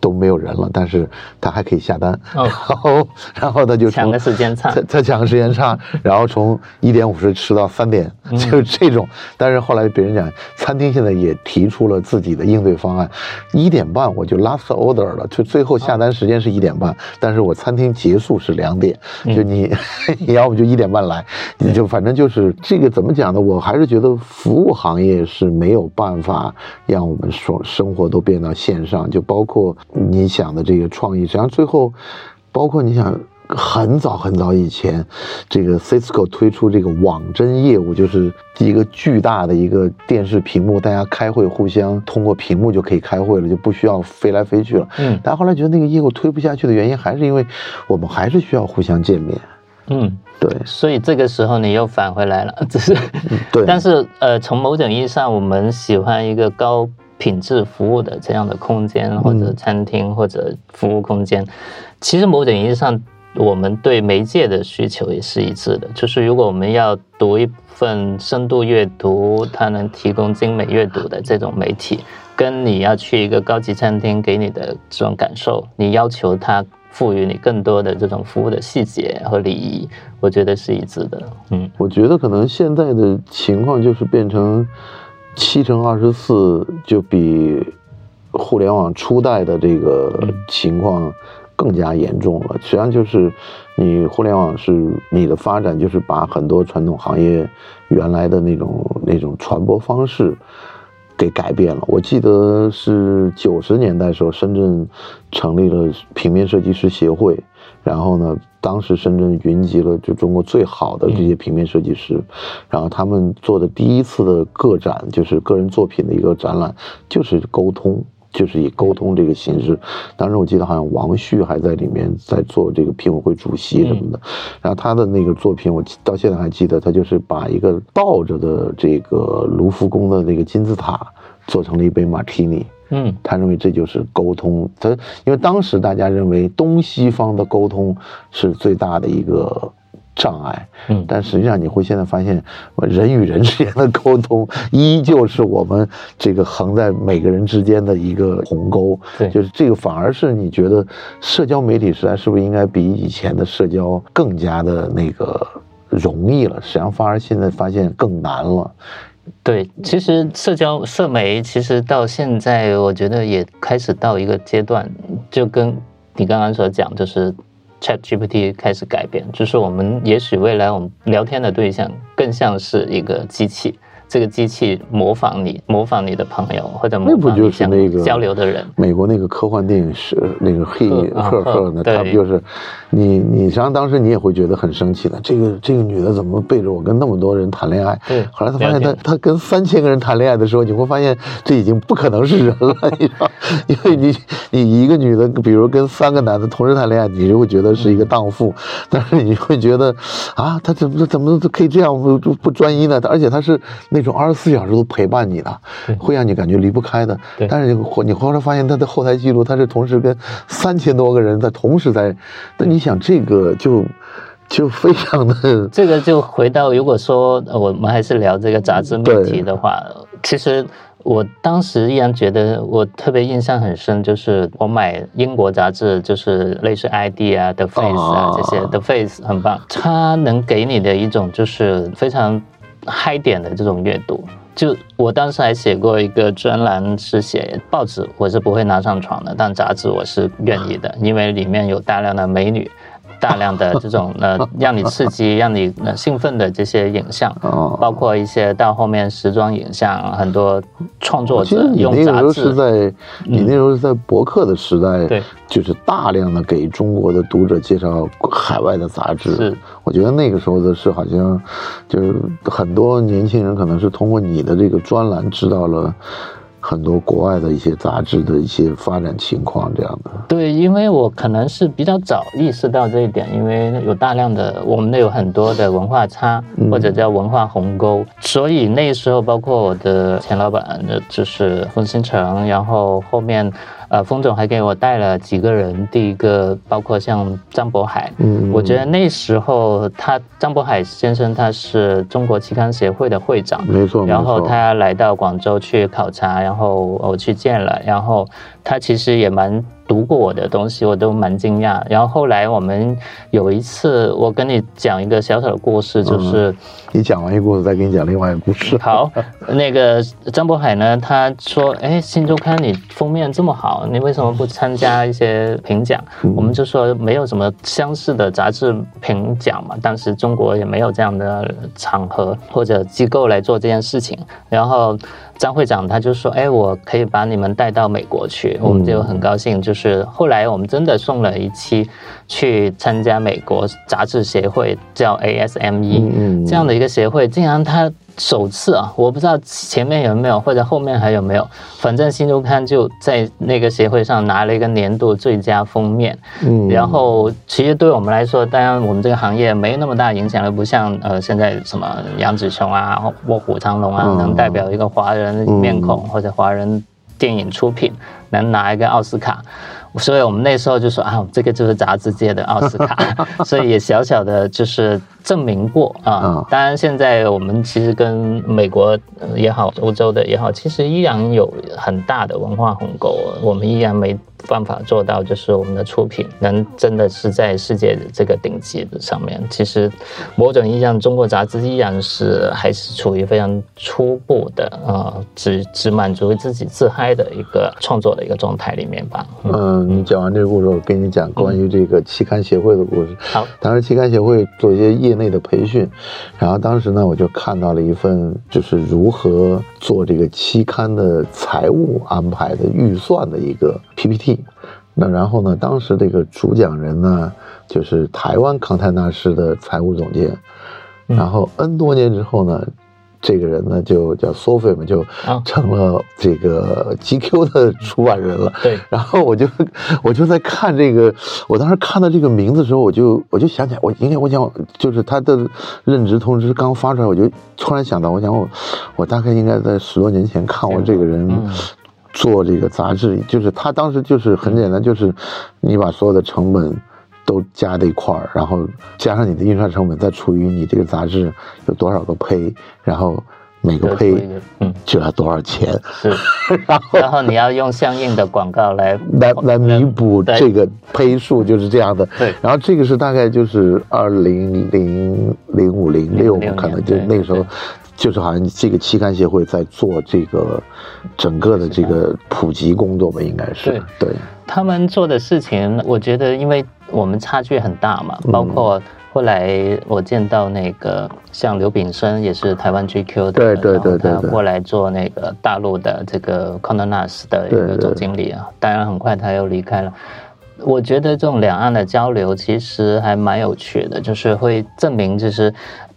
都没有人了，但是他还可以下单，哦。然后然后他就抢个时间差。他他抢个时间差，然后从一点五十吃到三点，嗯。就是这种。但是后来别人讲，餐厅现在也提出了自己的应对方案，一点半我就 last order 了，就最后下单时间是一点半，但是我餐厅结束是两点，就你 你要不就一点半来，你就反正就是这个怎么讲呢？我还是觉得服务行业是没有办法让我们说生活都变到线上，就包括你想的这个创意，实际上最后。包括你想，很早很早以前，这个 Cisco 推出这个网真业务，就是一个巨大的一个电视屏幕，大家开会互相通过屏幕就可以开会了，就不需要飞来飞去了。嗯但后来觉得那个业务推不下去的原因，还是因为我们还是需要互相见面。嗯，对所以这个时候你又返回来了，只是，对，但是呃，从某种意义上，我们喜欢一个高品质服务的这样的空间，或者餐厅或者服务空间。其实某种意义上，我们对媒介的需求也是一致的。就是如果我们要读一份深度阅读，它能提供精美阅读的这种媒体，跟你要去一个高级餐厅给你的这种感受，你要求它赋予你更多的这种服务的细节和礼仪，我觉得是一致的。嗯我觉得可能现在的情况就是变成七乘二十四，就比互联网初代的这个情况更加严重了。实际上就是你互联网是你的发展，就是把很多传统行业原来的那种那种传播方式。给改变了。我记得是九十年代时候，深圳成立了平面设计师协会，然后呢，当时深圳云集了就中国最好的这些平面设计师，然后他们做的第一次的个展，就是个人作品的一个展览，就是沟通。就是以沟通这个形式，当时我记得好像王旭还在里面在做这个评委会主席什么的，然后他的那个作品我到现在还记得，他就是把一个倒着的这个卢浮宫的那个金字塔做成了一杯马提尼，嗯，他认为这就是沟通，他因为当时大家认为东西方的沟通是最大的一个。障碍，嗯，但实际上你会现在发现，人与人之间的沟通依旧是我们这个横在每个人之间的一个鸿沟，对，就是这个反而是你觉得社交媒体时代是不是应该比以前的社交更加的那个容易了？实际上反而现在发现更难了。对，其实社交社媒其实到现在我觉得也开始到一个阶段，就跟你刚刚所讲，就是。Chat GPT 开始改变，就是我们也许未来我们聊天的对象更像是一个机器。这个机器模仿你，模仿你的朋友，或者模仿你想交流的人。美国那个科幻电影是那个黑赫赫呢，他不就是你？你实际上当时你也会觉得很生气的。这个这个女的怎么背着我跟那么多人谈恋爱？对。后来他发现，他他跟三千个人谈恋爱的时候，你会发现这已经不可能是人了，你知道？因为你你一个女的，比如跟三个男的同时谈恋爱，你就会觉得是一个荡妇。但是你会觉得啊，他怎么怎么可以这样不不专一呢？而且他是那。种二十四小时都陪伴你的，会让你感觉离不开的。但是你你后来发现他的后台记录，他是同时跟三千多个人在同时在。那你想这个就就非常的，这个就回到如果说我们还是聊这个杂志命题的话，其实我当时依然觉得我特别印象很深，就是我买英国杂志，就是类似 ID 啊、The Face 啊这些，The Face 很棒，它能给你的一种就是非常。嗨点的这种阅读，就我当时还写过一个专栏，是写报纸，我是不会拿上床的，但杂志我是愿意的，因为里面有大量的美女。大量的这种呃，让你刺激、让你呃兴奋的这些影像，包括一些到后面时装影像，很多创作者用杂志。是在你那时候是在博客的时代，对，就是大量的给中国的读者介绍海外的杂志。是，我觉得那个时候的是好像，就是很多年轻人可能是通过你的这个专栏知道了。很多国外的一些杂志的一些发展情况，这样的。对，因为我可能是比较早意识到这一点，因为有大量的，我们那有很多的文化差，或者叫文化鸿沟，所以那时候包括我的前老板，就是冯新成，然后后面。呃，冯总还给我带了几个人，第一个包括像张渤海，嗯，我觉得那时候他张渤海先生他是中国期刊协会的会长，没错，然后他来到广州去考察，然后我去见了，然后他其实也蛮。读过我的东西，我都蛮惊讶。然后后来我们有一次，我跟你讲一个小小的故事，就是你讲完一个故事，再给你讲另外一个故事。好，那个张渤海呢，他说：“哎，新周刊你封面这么好，你为什么不参加一些评奖？”我们就说没有什么相似的杂志评奖嘛，当时中国也没有这样的场合或者机构来做这件事情。然后。张会长他就说：“哎，我可以把你们带到美国去。”我们就很高兴。就是后来我们真的送了一期去参加美国杂志协会，叫 ASME 这样的一个协会，竟然它。首次啊，我不知道前面有没有或者后面还有没有，反正新周刊就在那个协会上拿了一个年度最佳封面。嗯，然后其实对我们来说，当然我们这个行业没那么大影响了，不像呃现在什么杨紫琼啊、卧虎藏龙啊，能代表一个华人面孔或者华人电影出品，能拿一个奥斯卡。所以我们那时候就说啊，这个就是杂志界的奥斯卡，所以也小小的就是证明过啊。当然，现在我们其实跟美国也好，欧洲的也好，其实依然有很大的文化鸿沟，我们依然没。办法做到，就是我们的出品能真的是在世界这个顶级的上面。其实，某种意义上，中国杂志依然是还是处于非常初步的，呃，只只满足自己自嗨的一个创作的一个状态里面吧。嗯，你讲完这个故事，我跟你讲关于这个期刊协会的故事。好，当时期刊协会做一些业内的培训，然后当时呢，我就看到了一份就是如何做这个期刊的财务安排的预算的一个 PPT。那然后呢，当时这个主讲人呢，就是台湾康泰纳仕的财务总监。然后 N 多年之后呢，这个人呢就叫 Sophie 嘛，就啊成了这个 GQ 的出版人了。对，然后我就我就在看这个，我当时看到这个名字的时候，我就我就想起来，我应该我想就是他的任职通知刚发出来，我就突然想到，我想我我大概应该在十多年前看过这个人。嗯做这个杂志，就是他当时就是很简单，就是你把所有的成本都加在一块儿，然后加上你的印刷成本，再除以你这个杂志有多少个胚，然后每个胚嗯。就要多少钱，是，然后然后你要用相应的广告来来来弥补这个胚数，就是这样的。对。然后这个是大概就是二零零零五零六06可能就那个时候对，就是好像这个期刊协会在做这个整个的这个普及工作吧，应该是对。他们做的事情，我觉得因为我们差距很大嘛，嗯包括后来我见到那个像刘炳生也是台湾 GQ 的，对对对对对他过来做那个大陆的这个 c o n o n a s 的一个对对总经理啊，当然很快他又离开了。我觉得这种两岸的交流其实还蛮有趣的，就是会证明就是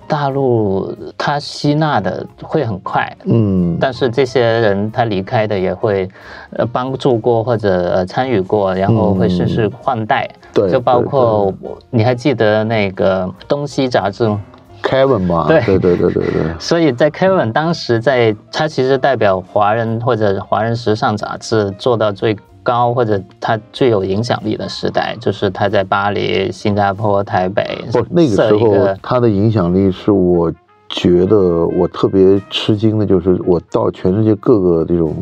大陆它吸纳的会很快，嗯，但是这些人他离开的也会，呃，帮助过或者呃参与过，然后会顺势换代，对就包括我你还记得那个东西杂志吗？Kevin 吧，对。对对对对对，所以在 Kevin 当时在，他其实代表华人或者华人时尚杂志做到最高或者他最有影响力的时代，就是他在巴黎、新加坡、台北不，那个时候设一个他的影响力是我觉得我特别吃惊的，就是我到全世界各个这种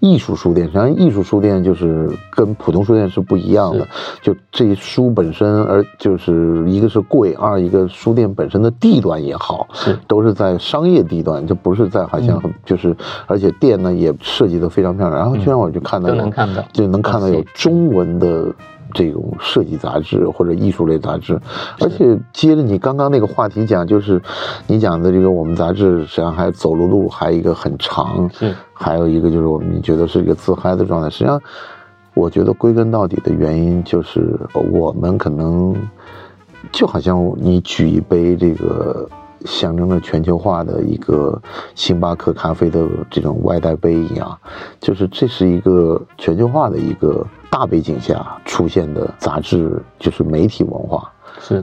艺术书店，实际上艺术书店就是跟普通书店是不一样的，就这书本身，而就是一个是贵，二一个书店本身的地段也好，是。都是在商业地段，就不是在好像很就是，而且店呢也设计的非常漂亮，然后居然我就看到都能看到。就能看到有中文的这种设计杂志或者艺术类杂志，而且接着你刚刚那个话题讲，就是你讲的这个我们杂志实际上还走了路还有一个很长，是。还有一个就是我们觉得是一个自嗨的状态，实际上我觉得归根到底的原因就是我们可能就好像你举一杯这个。象征着全球化的一个星巴克咖啡的这种外带杯一样，就是这是一个全球化的一个大背景下出现的杂志，就是媒体文化。是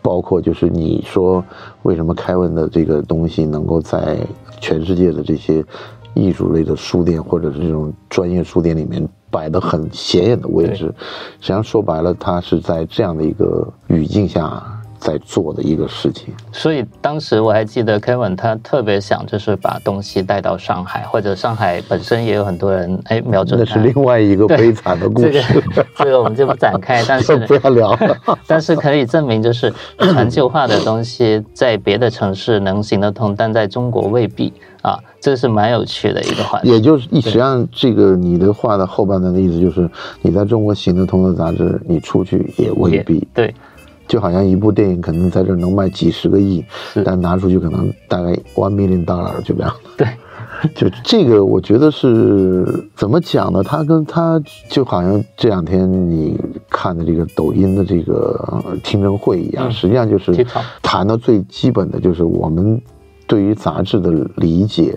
包括就是你说为什么凯文的这个东西能够在全世界的这些艺术类的书店或者是这种专业书店里面摆得很显眼的位置，实际上说白了，它是在这样的一个语境下在做的一个事情。所以当时我还记得 Kevin 他特别想就是把东西带到上海，或者上海本身也有很多人哎瞄准他。那是另外一个悲惨的故这事，个这个我们就不展开，但是 不要聊了。但是可以证明，就是 全球化的东西在别的城市能行得通，但在中国未必啊，这是蛮有趣的一个话题。也就是，实际上这个你的话的后半段的意思就是，你在中国行得通的杂志，你出去也未也必。对，就好像一部电影可能在这能卖几十个亿，但拿出去可能大概 one million dollar 就这样。对，就这个，我觉得是怎么讲呢？它跟它就好像这两天你看的这个抖音的这个呃听证会一样，嗯实际上就是谈到最基本的就是我们。对于杂志的理解，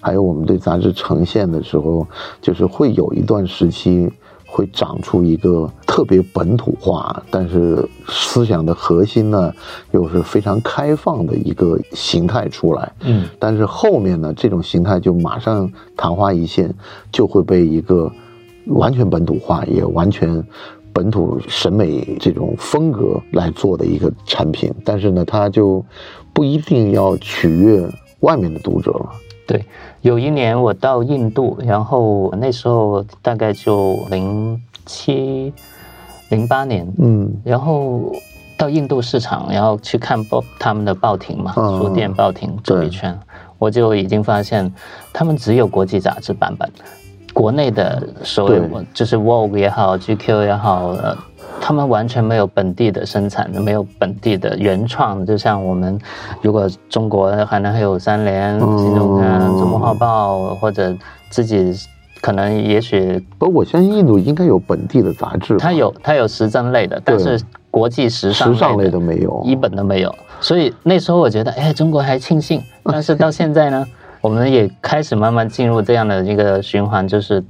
还有我们对杂志呈现的时候，就是会有一段时期会长出一个特别本土化，但是思想的核心呢又是非常开放的一个形态出来。嗯，但是后面呢，这种形态就马上昙花一现，就会被一个完全本土化，也完全本土审美这种风格来做的一个产品。但是呢，它就不一定要取悦外面的读者了。对，有一年我到印度，然后那时候大概就零七、零八年，嗯。然后到印度市场，然后去看报他们的报亭嘛，嗯书店报亭走一圈，我就已经发现他们只有国际杂志版本，国内的所有就是 Vogue 也好，GQ 也好，呃，他们完全没有本地的生产，没有本地的原创。就像我们，如果中国可能还有三联、嗯新周刊、周末画报，或者自己可能也许不，我相信印度应该有本地的杂志，它有它有时政类的，但是国际时尚时尚类的的没有，一本都没有。所以那时候我觉得，哎，中国还庆幸，但是到现在呢？我们也开始慢慢进入这样的一个循环，就是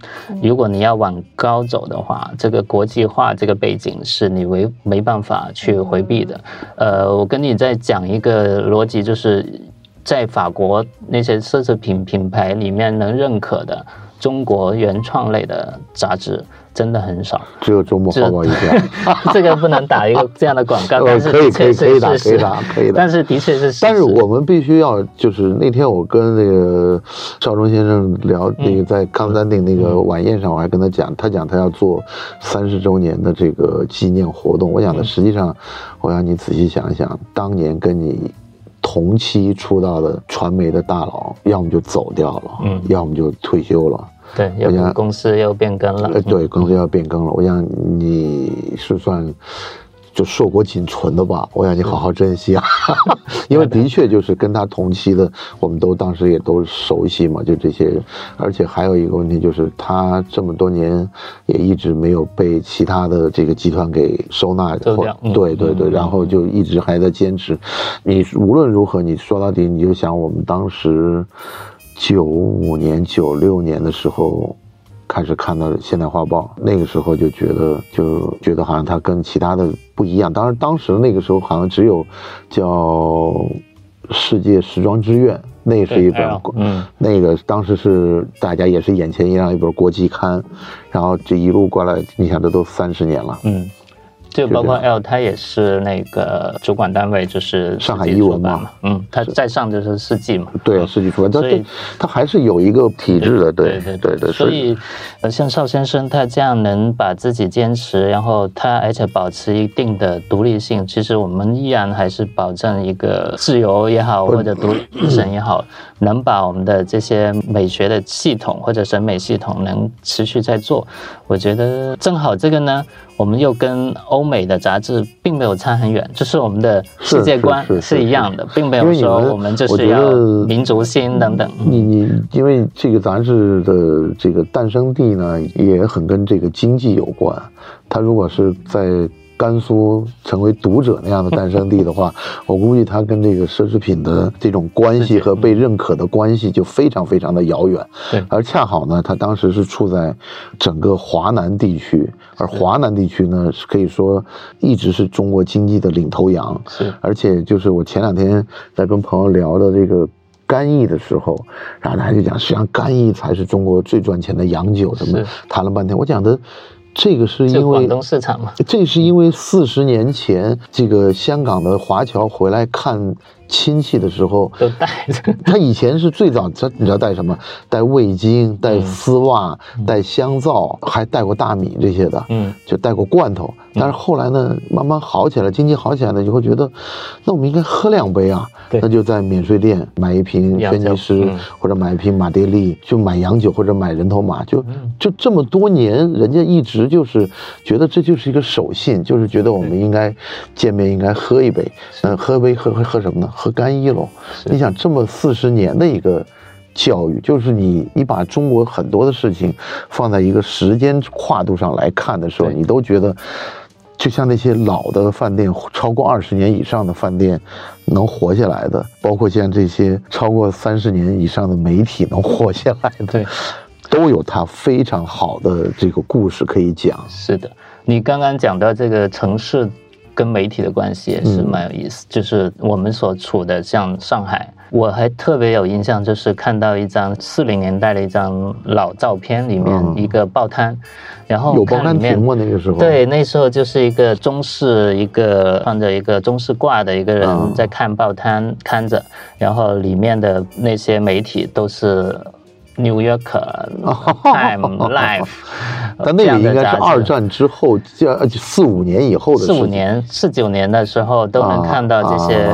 如果你要往高走的话，这个国际化这个背景是你没没办法去回避的。呃，我跟你再讲一个逻辑，就是在法国那些奢侈品品牌里面能认可的中国原创类的杂志真的很少。只有周末画报一家。这个不能打一个这样的广告，呃但是可以可以可以打可以打可以打但是的确是，但是我们必须要，就是那天我跟那个邵忠先生聊，那个在康斯坦丁那个晚宴上，我还跟他讲，他讲他要做三十周年的这个纪念活动。我想呢，实际上，我让你仔细想一想，当年跟你。同期出道的传媒的大佬，要么就走掉了，嗯要么就退休了，对，我想公司要变更了呃，，对，公司要变更了。我想你是算就硕果仅存的吧，我想你好好珍惜啊，因为的确就是跟他同期的，我们都当时也都熟悉嘛，就这些人。而且还有一个问题就是，他这么多年也一直没有被其他的这个集团给收纳对对对，嗯然后就一直还在坚持。你无论如何，你说到底，你就想我们当时九五年、九六年的时候。开始看到《现代画报》，那个时候就觉得，就觉得好像它跟其他的不一样。当然，当时那个时候好像只有叫《世界时装之愿》，那是一本对，嗯，那个当时是大家也是眼前一亮一本国际刊，然后这一路过来，你想这都三十年了。嗯，就包括 L，他也是那个主管单位，就是上海译文嘛嗯，他在上就是四季嘛，对，世纪出版，它所以它它还是有一个体制的，对对对对，所以，呃，像邵先生他这样能把自己坚持，然后他而且保持一定的独立性，其实我们依然还是保证一个自由也好，或者独立精神也好，能把我们的这些美学的系统或者审美系统能持续在做。我觉得正好这个呢，我们又跟欧美的杂志并没有差很远，就是我们的世界观是一样的，并没有说我们就是要民族心等等。你你因为这个杂志的这个诞生地呢，也很跟这个经济有关。它如果是在甘肃成为读者那样的诞生地的话，我估计他跟这个奢侈品的这种关系和被认可的关系就非常非常的遥远。对。而恰好呢，他当时是处在整个华南地区，而华南地区呢，是可以说一直是中国经济的领头羊。是。而且就是我前两天在跟朋友聊的这个干邑的时候，然后他就讲，实际上干邑才是中国最赚钱的洋酒，什么是。谈了半天，我讲的这个是因为广东市场嘛，这是因为四十年前这个香港的华侨回来看亲戚的时候，都带着。他以前是最早，他你知道带什么？带味精，带丝袜，带香皂，还带过大米这些的，嗯，就带过罐头。但是后来呢，慢慢好起来，经济好起来了以后，觉得那我们应该喝两杯啊。对那就在免税店买一瓶轩尼诗，嗯或者买一瓶马爹利，就买洋酒或者买人头马，就嗯就这么多年，人家一直就是觉得这就是一个守信，就是觉得我们应该见面应该喝一杯，嗯，喝杯喝喝喝什么呢？喝干邑喽。你想这么四十年的一个教育，就是你你把中国很多的事情放在一个时间跨度上来看的时候，你都觉得。就像那些老的饭店，超过二十年以上的饭店能活下来的，包括像这些超过三十年以上的媒体能活下来的，对，都有它非常好的这个故事可以讲。是的，你刚刚讲到这个城市跟媒体的关系也是蛮有意思，就是我们所处的像上海，我还特别有印象，就是看到一张四零年代的一张老照片，里面嗯。一个报摊，然后有报刊看里面亭吗？那个时候，对，那时候就是一个中式，一个放着一个中式挂的一个嗯。人在看报摊看着，然后里面的那些媒体都是 New Yorker、Time、Life，但那个应该是二战之后，就四五年以后的四五年、四九年的时候都能看到这些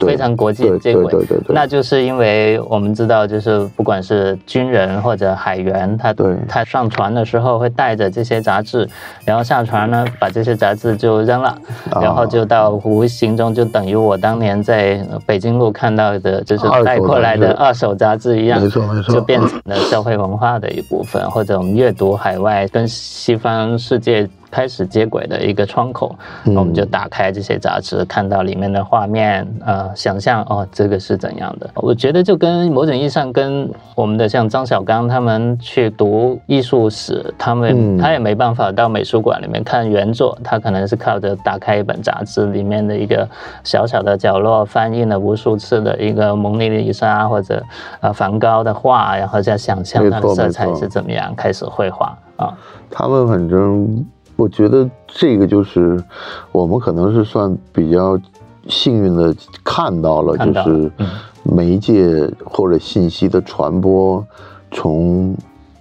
非常国际接轨。对对对，那就是因为我们知道，就是不管是军人或者海员，他他上船的时候会带着这些杂志，然后下船呢把这些杂志就扔了，然后就到无形中就等于我当年在北京路看到的，就是带过来的二手杂志一样，没错没错，就变成那社会文化的一部分，或者我们阅读海外跟西方世界。开始接轨的一个窗口，我们就打开这些杂志，看到里面的画面，呃，想象哦，这个是怎样的？我觉得就跟某种意义上跟我们的像张小刚他们去读艺术史，他们他也没办法到美术馆里面看原作，他可能是靠着打开一本杂志里面的一个小小的角落，翻印了无数次的一个蒙娜丽莎或者呃梵高的画，然后再想象它的色彩是怎么样，开始绘画啊。他们反正。我觉得这个就是我们可能是算比较幸运的，看到了就是媒介或者信息的传播从。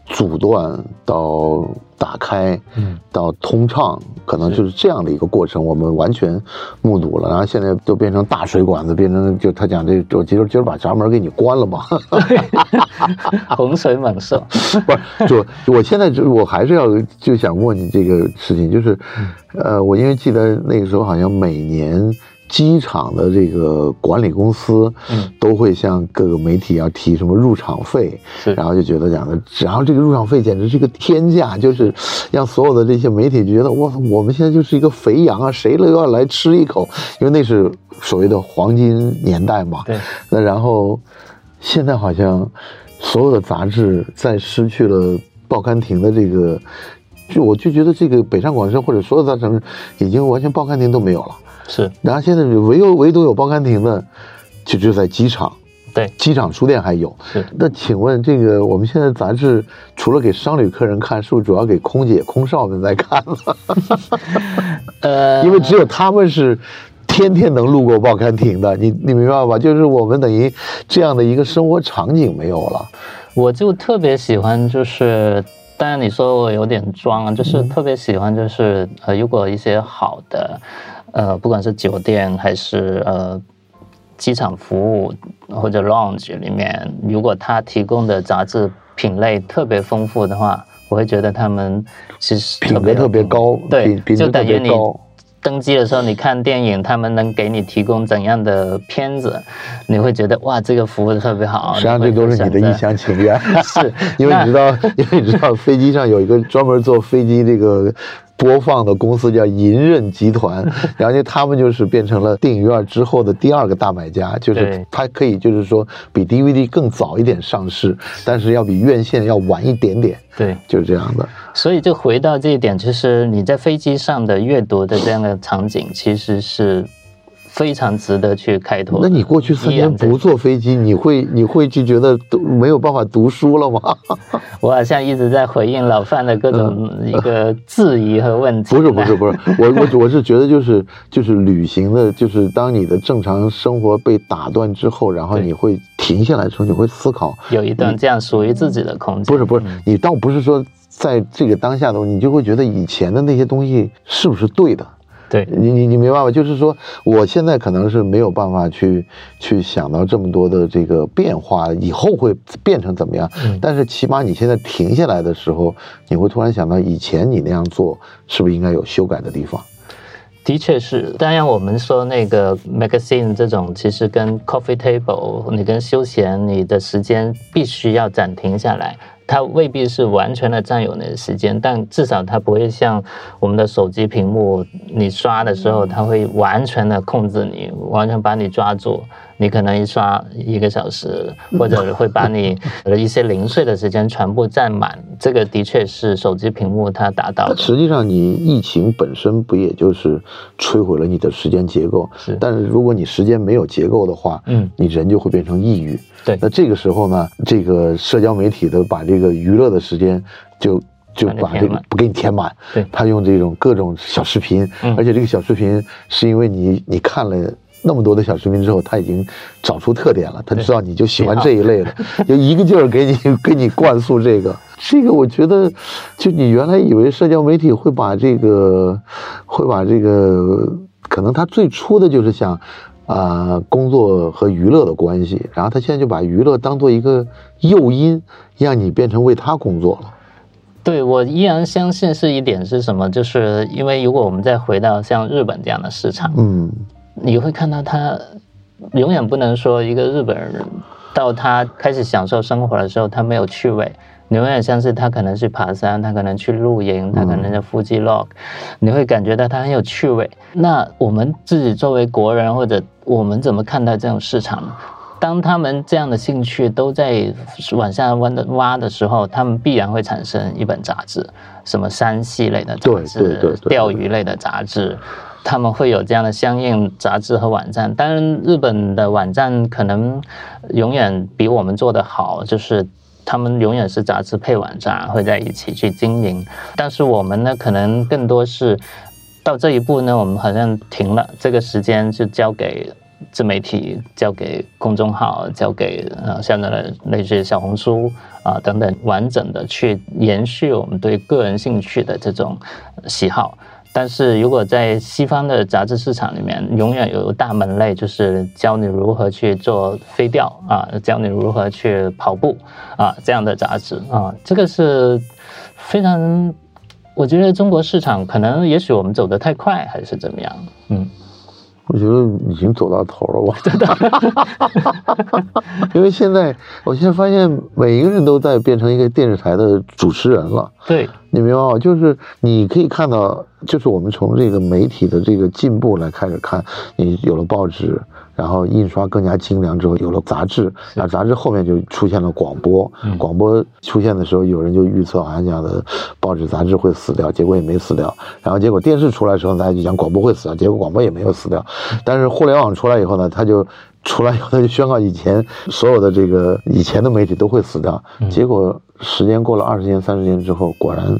阻断到打开，嗯，到通畅，可能就是这样的一个过程，我们完全目睹了。然后现在就变成大水管子，变成就他讲这，我今儿今儿把闸门给你关了吧，洪水猛兽。不是，就我现在就我还是要就想问你这个事情，就是，呃，我因为记得那个时候好像每年。机场的这个管理公司，嗯，都会向各个媒体要提什么入场费，是，然后就觉得讲的，然后这个入场费简直是一个天价，就是让所有的这些媒体觉得，哇，我们现在就是一个肥羊啊，谁都要来吃一口，因为那是所谓的黄金年代嘛。对。那然后，现在好像所有的杂志在失去了报刊亭的这个，就我就觉得这个北上广深或者所有的城市已经完全报刊亭都没有了。是，然后现在唯有唯独有报刊亭的，就就在机场，对，机场书店还有。是，那请问这个我们现在杂志除了给商旅客人看，是不是主要给空姐、空少们在看了 呃，因为只有他们是天天能路过报刊亭的，你你明白吧？就是我们等于这样的一个生活场景没有了。我就特别喜欢，就是当然你说我有点装，就是特别喜欢，就是呃，如果一些好的。呃，不管是酒店还是呃机场服务或者 lounge 里面，如果他提供的杂志品类特别丰富的话，我会觉得他们其实品格特别高，对，就等于你登机的时候，你看电影，他们能给你提供怎样的片子，你会觉得哇，这个服务特别好。实际上这都是你的一厢情愿，是 因为你知道，因为你知道飞机上有一个专门坐飞机这个。播放的公司叫银刃集团，然后他们就是变成了电影院之后的第二个大买家，就是它可以就是说比 DVD 更早一点上市，但是要比院线要晚一点点，对，就是这样的。所以就回到这一点，就是你在飞机上的阅读的这样的场景，其实是。非常值得去开拓。那你过去三年不坐飞机，你会你会就觉得都没有办法读书了吗？我好像一直在回应老范的各种一个质疑和问题。不是不是 不是，我我我是觉得就是就是旅行的，就是当你的正常生活被打断之后，然后你会停下来的时候，你会思考，有一段这样属于自己的空间。不是不是，你倒不是说在这个当下的，你就会觉得以前的那些东西是不是对的？对你，你你明白吗？就是说，我现在可能是没有办法去去想到这么多的这个变化，以后会变成怎么样？但是起码你现在停下来的时候，你会突然想到，以前你那样做是不是应该有修改的地方？的确是。当然，我们说那个 magazine 这种，其实跟 coffee table，你跟休闲，你的时间必须要暂停下来。它未必是完全的占有你的时间，但至少它不会像我们的手机屏幕，你刷的时候，它会完全的控制你，完全把你抓住。你可能一刷一个小时，或者会把你 的一些零碎的时间全部占满。这个的确是手机屏幕它达到。实际上，你疫情本身不也就是摧毁了你的时间结构？是。但是如果你时间没有结构的话，嗯，你人就会变成抑郁。对。那这个时候呢，这个社交媒体的把这个娱乐的时间就就把这个不给你填满。对。他用这种各种小视频，而且这个小视频是因为你你看了。那么多的小视频之后，他已经找出特点了，他知道你就喜欢这一类的，就一个劲儿给你 给你灌输这个。这个我觉得，就你原来以为社交媒体会把这个，会把这个，可能他最初的就是想。啊，工作和娱乐的关系，然后他现在就把娱乐当做一个诱因，让你变成为他工作了。对我依然相信是一点是什么，就是因为如果我们再回到像日本这样的市场，嗯，你会看到他永远不能说一个日本人到他开始享受生活的时候，他没有趣味。你永远相信他可能去爬山，他可能去露营，他可能在腹肌 log，你会感觉到他很有趣味。那我们自己作为国人，或者我们怎么看待这种市场？当他们这样的兴趣都在往下挖的挖的时候，他们必然会产生一本杂志，什么山系类的杂志、钓鱼类的杂志，他们会有这样的相应杂志和网站。当然，日本的网站可能永远比我们做的好，就是。他们永远是杂志配网站，会在一起去经营。但是我们呢，可能更多是到这一步呢，我们好像停了。这个时间就交给自媒体，交给公众号，交给呃像那类似小红书啊等等，完整的去延续我们对个人兴趣的这种喜好。但是如果在西方的杂志市场里面，永远有大门类，就是教你如何去做飞钓啊，教你如何去跑步啊，这样的杂志啊，这个是非常，我觉得中国市场可能也许我们走得太快，还是怎么样？嗯。我觉得已经走到头了，我真的，因为现在，我现在发现每一个人都在变成一个电视台的主持人了。对，你明白吗？就是你可以看到，就是我们从这个媒体的这个进步来开始看，你有了报纸。然后印刷更加精良之后，有了杂志，然后杂志后面就出现了广播。广播出现的时候，有人就预测好像讲的报纸杂志会死掉，结果也没死掉。然后结果电视出来的时候，大家就讲广播会死掉，结果广播也没有死掉。但是互联网出来以后呢，它就出来以后他就宣告以前所有的这个以前的媒体都会死掉。结果时间过了二十年、三十年之后，果然。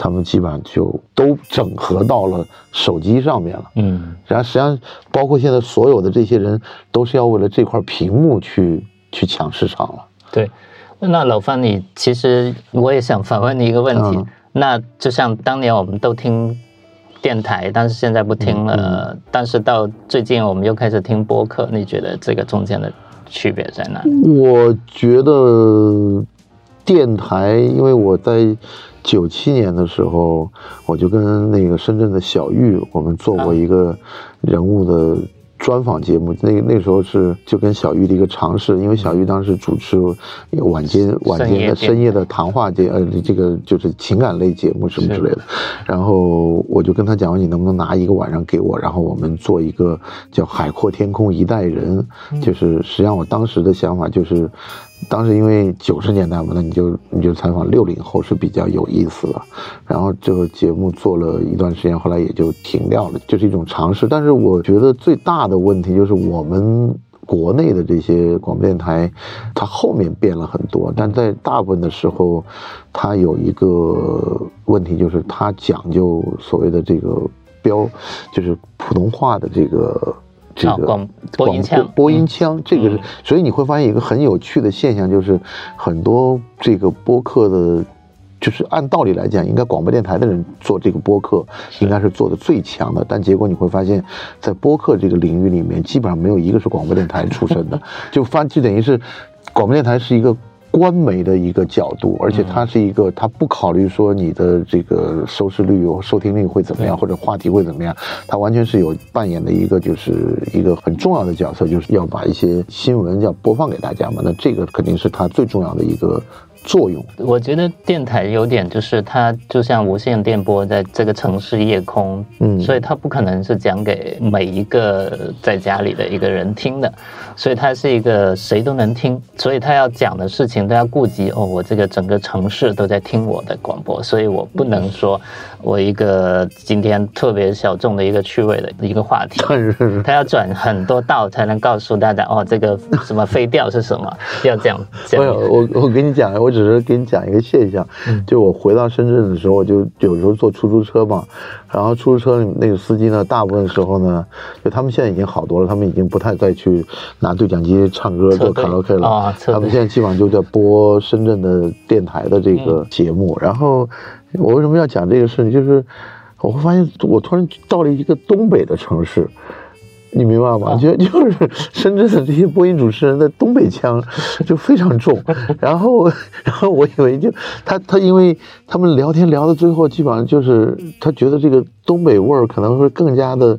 他们基本上就都整合到了手机上面了，嗯，然后实际上包括现在所有的这些人都是要为了这块屏幕去去抢市场了。对，那老范，你其实我也想反问你一个问题，那就像当年我们都听电台，但是现在不听了，但是到最近我们又开始听播客，你觉得这个中间的区别在哪？我觉得电台，因为我在。九七年的时候，我就跟那个深圳的小玉，我们做过一个人物的专访节目。那那时候是就跟小玉的一个尝试，因为小玉当时主持晚间晚间的深夜的谈话节，呃，这个就是情感类节目什么之类的。然后我就跟他讲，你能不能拿一个晚上给我，然后我们做一个叫《海阔天空一代人》，就是实际上我当时的想法就是。当时因为九十年代嘛，那你就你就采访六零后是比较有意思的。然后这个节目做了一段时间，后来也就停掉了，就是一种尝试。但是我觉得最大的问题就是我们国内的这些广播电台，它后面变了很多，但在大部分的时候，它有一个问题就是它讲究所谓的这个标，就是普通话的这个。这个广播音腔，播音腔，这个是，所以你会发现一个很有趣的现象，就是很多这个播客的，就是按道理来讲，应该广播电台的人做这个播客，应该是做的最强的，但结果你会发现，在播客这个领域里面，基本上没有一个是广播电台出身的，就发就等于是，广播电台是一个。官媒的一个角度，而且它是一个，它不考虑说你的这个收视率、收听率会怎么样，或者话题会怎么样，它完全是有扮演的一个，就是一个很重要的角色，就是要把一些新闻要播放给大家嘛。那这个肯定是它最重要的一个。作用，我觉得电台有点就是它就像无线电波在这个城市夜空，嗯，所以它不可能是讲给每一个在家里的一个人听的，所以它是一个谁都能听，所以他要讲的事情都要顾及哦，我这个整个城市都在听我的广播，所以我不能说我一个今天特别小众的一个趣味的一个话题，他要转很多道才能告诉大家哦，这个什么飞调是什么，要这样。没有，我我跟你讲，我。我只是给你讲一个现象。嗯就我回到深圳的时候，我就有时候坐出租车嘛，然后出租车里那个司机呢，大部分时候呢，就他们现在已经好多了，他们已经不太再去拿对讲机唱歌做卡拉 OK 了，啊他们现在基本上就在播深圳的电台的这个节目。然后我为什么要讲这个事情？就是我会发现，我突然到了一个东北的城市。你明白吗？啊就 就是深圳的这些播音主持人的东北腔就非常重，然后然后我以为就他他因为他们聊天聊到最后，基本上就是他觉得这个东北味儿可能会更加的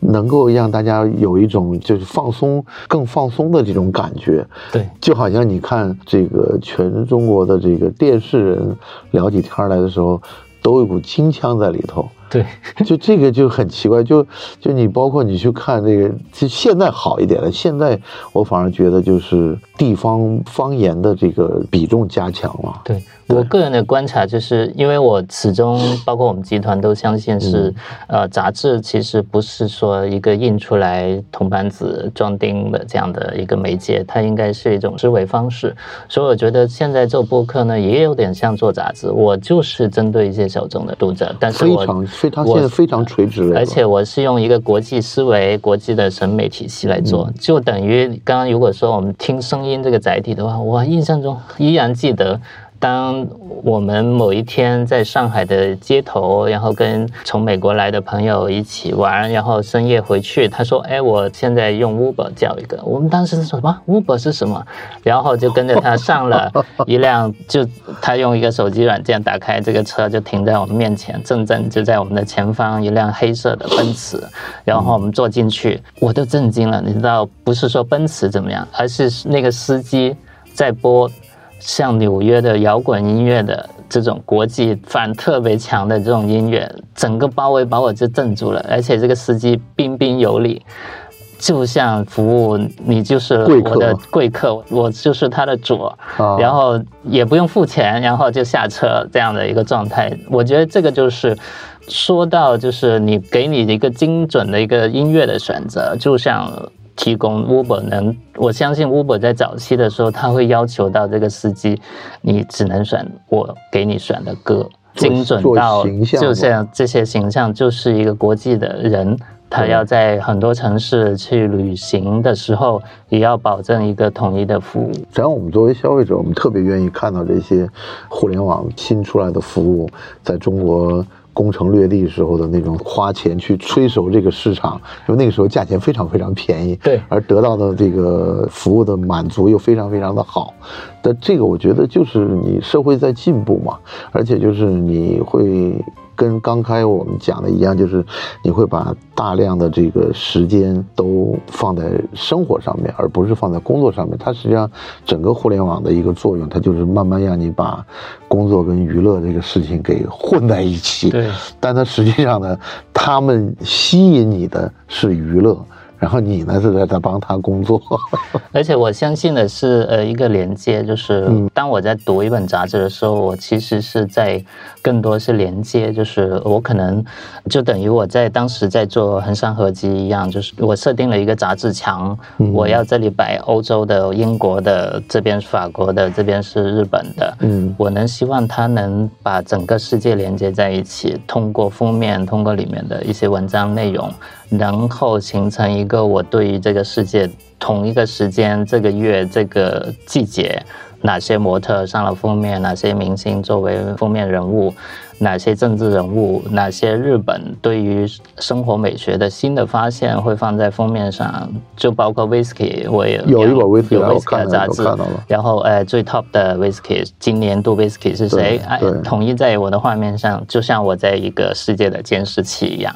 能够让大家有一种就是放松更放松的这种感觉，对，就好像你看这个全中国的这个电视人聊起天来的时候，都有一股京腔在里头。对，就这个就很奇怪，就就你包括你去看那个，就现在好一点了。现在我反而觉得就是地方方言的这个比重加强了。对我个人的观察，就是因为我始终包括我们集团都相信是，呃，杂志其实不是说一个印出来铜板子装订的这样的一个媒介，它应该是一种思维方式。所以我觉得现在做播客呢，也有点像做杂志，我就是针对一些小众的读者，但是我非常非常我现在非常垂直了，而且我是用一个国际思维、国际的审美体系来做，就等于刚刚如果说我们听声音这个载体的话，我印象中依然记得。当我们某一天在上海的街头，然后跟从美国来的朋友一起玩，然后深夜回去，他说：“哎，我现在用 Uber 叫一个。”我们当时是说什么？Uber 是什么？然后就跟着他上了 一辆，就他用一个手机软件打开这个车，就停在我们面前，正正就在我们的前方一辆黑色的奔驰，然后我们坐进去，我都震惊了。你知道，不是说奔驰怎么样，而是那个司机在播。像纽约的摇滚音乐的这种国际范特别强的这种音乐，整个包围把我就镇住了，而且这个司机彬彬有礼，就像服务你就是我的贵客，我就是他的主，啊然后也不用付钱，然后就下车这样的一个状态，我觉得这个就是。说到就是你给你一个精准的一个音乐的选择，就像提供 Uber 能，我相信 Uber 在早期的时候，他会要求到这个司机，你只能选我给你选的歌，精准到就像这些形象就是一个国际的人。他要在很多城市去旅行的时候，也要保证一个统一的服务。只要我们作为消费者，我们特别愿意看到这些互联网新出来的服务在中国攻城略地时候的那种花钱去催熟这个市场，因为那个时候价钱非常非常便宜，对而得到的这个服务的满足又非常非常的好。但这个我觉得就是你社会在进步嘛，而且就是你会。跟刚开我们讲的一样，就是你会把大量的这个时间都放在生活上面，而不是放在工作上面。它实际上整个互联网的一个作用，它就是慢慢让你把工作跟娱乐这个事情给混在一起。对，但它实际上呢，他们吸引你的是娱乐，然后你呢是在在帮他工作。而且我相信的是，呃，一个连接，就是当我在读一本杂志的时候，我其实是在更多是连接，就是我可能就等于我在当时在做横山合集一样，就是我设定了一个杂志墙，我要这里摆欧洲的、英国的，这边是法国的，这边是日本的，嗯我能希望它能把整个世界连接在一起，通过封面，通过里面的一些文章内容，然后形成一个我对于这个世界同一个时间、这个月、这个季节，哪些模特上了封面，哪些明星作为封面人物，哪些政治人物，哪些日本对于生活美学的新的发现会放在封面上，就包括 whisky，我也有一本 whisky 的杂志然后呃最 top 的 whisky 今年度 whisky 是谁？哎，统一在我的画面上，就像我在一个世界的监视器一样。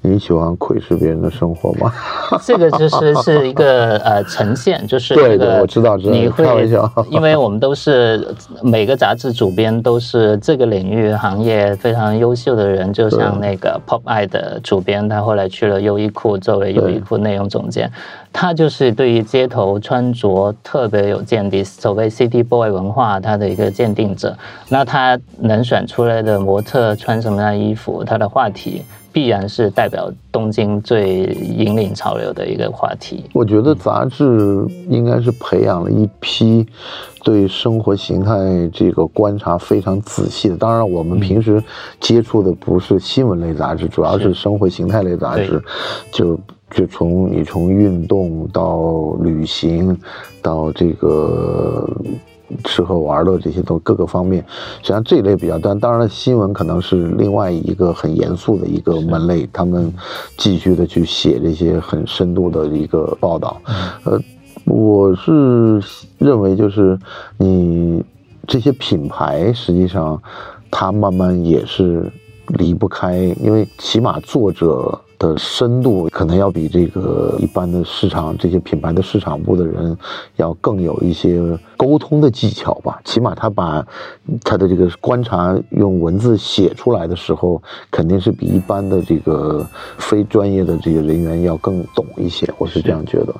你喜欢窥视别人的生活吗？这个就是是一个呃呈现，就是对这个对我知道知道你会因为我们都是每个杂志主编都是这个领域行业非常优秀的人，就像那个 Pop Eye 的主编，他后来去了优衣库作为优衣库内容总监，他就是对于街头穿着特别有见地，所谓 City Boy 文化他的一个鉴定者。那他能选出来的模特穿什么样的衣服，他的话题必然是代表东京最引领潮流的一个话题。我觉得杂志应该是培养了一批对生活形态这个观察非常仔细的。当然，我们平时接触的不是新闻类杂志，主要是生活形态类杂志，就就从你从运动到旅行到这个。吃喝玩乐这些都各个方面，实际上这一类比较但当然了，新闻可能是另外一个很严肃的一个门类，他们继续的去写这些很深度的一个报道。呃，我是认为就是你这些品牌实际上它慢慢也是离不开，因为起码作者。的深度可能要比这个一般的市场这些品牌的市场部的人要更有一些沟通的技巧吧。起码他把他的这个观察用文字写出来的时候，肯定是比一般的这个非专业的这个人员要更懂一些。我是这样觉得。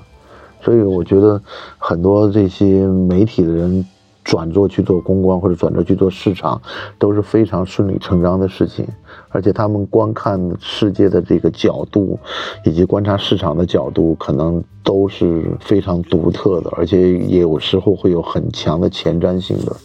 所以我觉得很多这些媒体的人。转做去做公关或者转做去做市场，都是非常顺理成章的事情。而且他们观看世界的这个角度，以及观察市场的角度，可能都是非常独特的，而且也有时候会有很强的前瞻性的。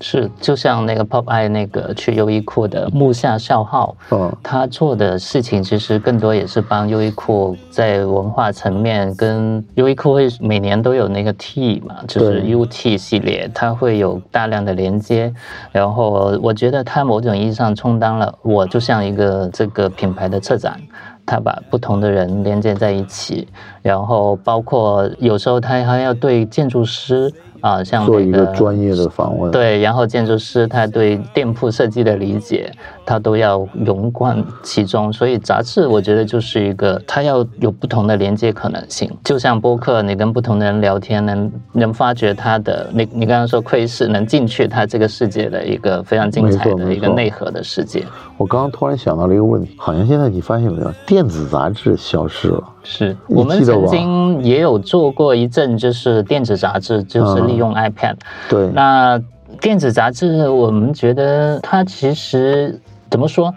是，就像那个 Pop Eye 那个去优衣库的木下孝浩，嗯，他做的事情其实更多也是帮优衣库在文化层面跟优衣库会每年都有那个 T 嘛，就是 UT 系列，它会有大量的连接。然后我觉得它某种意义上充当了我就像一个这个品牌的策展，他把不同的人连接在一起，然后包括有时候他还要对建筑师。啊，像做一个专业的访问，对，然后建筑师他对店铺设计的理解，他都要融贯其中。所以杂志我觉得就是一个，它要有不同的连接可能性。就像播客，你跟不同的人聊天，能能发掘他的，你你刚刚说窥视，能进去他这个世界的一个非常精彩的一个内核的世界。我刚刚突然想到了一个问题，好像现在你发现没有，电子杂志消失了。是我们曾经也有做过一阵，就是电子杂志，就是利用 iPad。对，那电子杂志，我们觉得它其实怎么说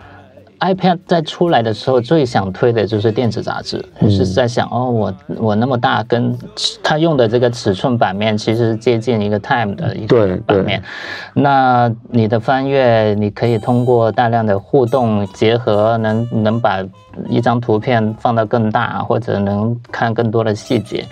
？iPad 在出来的时候，最想推的就是电子杂志，是在想哦，我我那么大，跟它用的这个尺寸版面其实接近一个 Time 的一个版面。那你的翻阅，你可以通过大量的互动结合，能能把一张图片放到更大，或者能看更多的细节。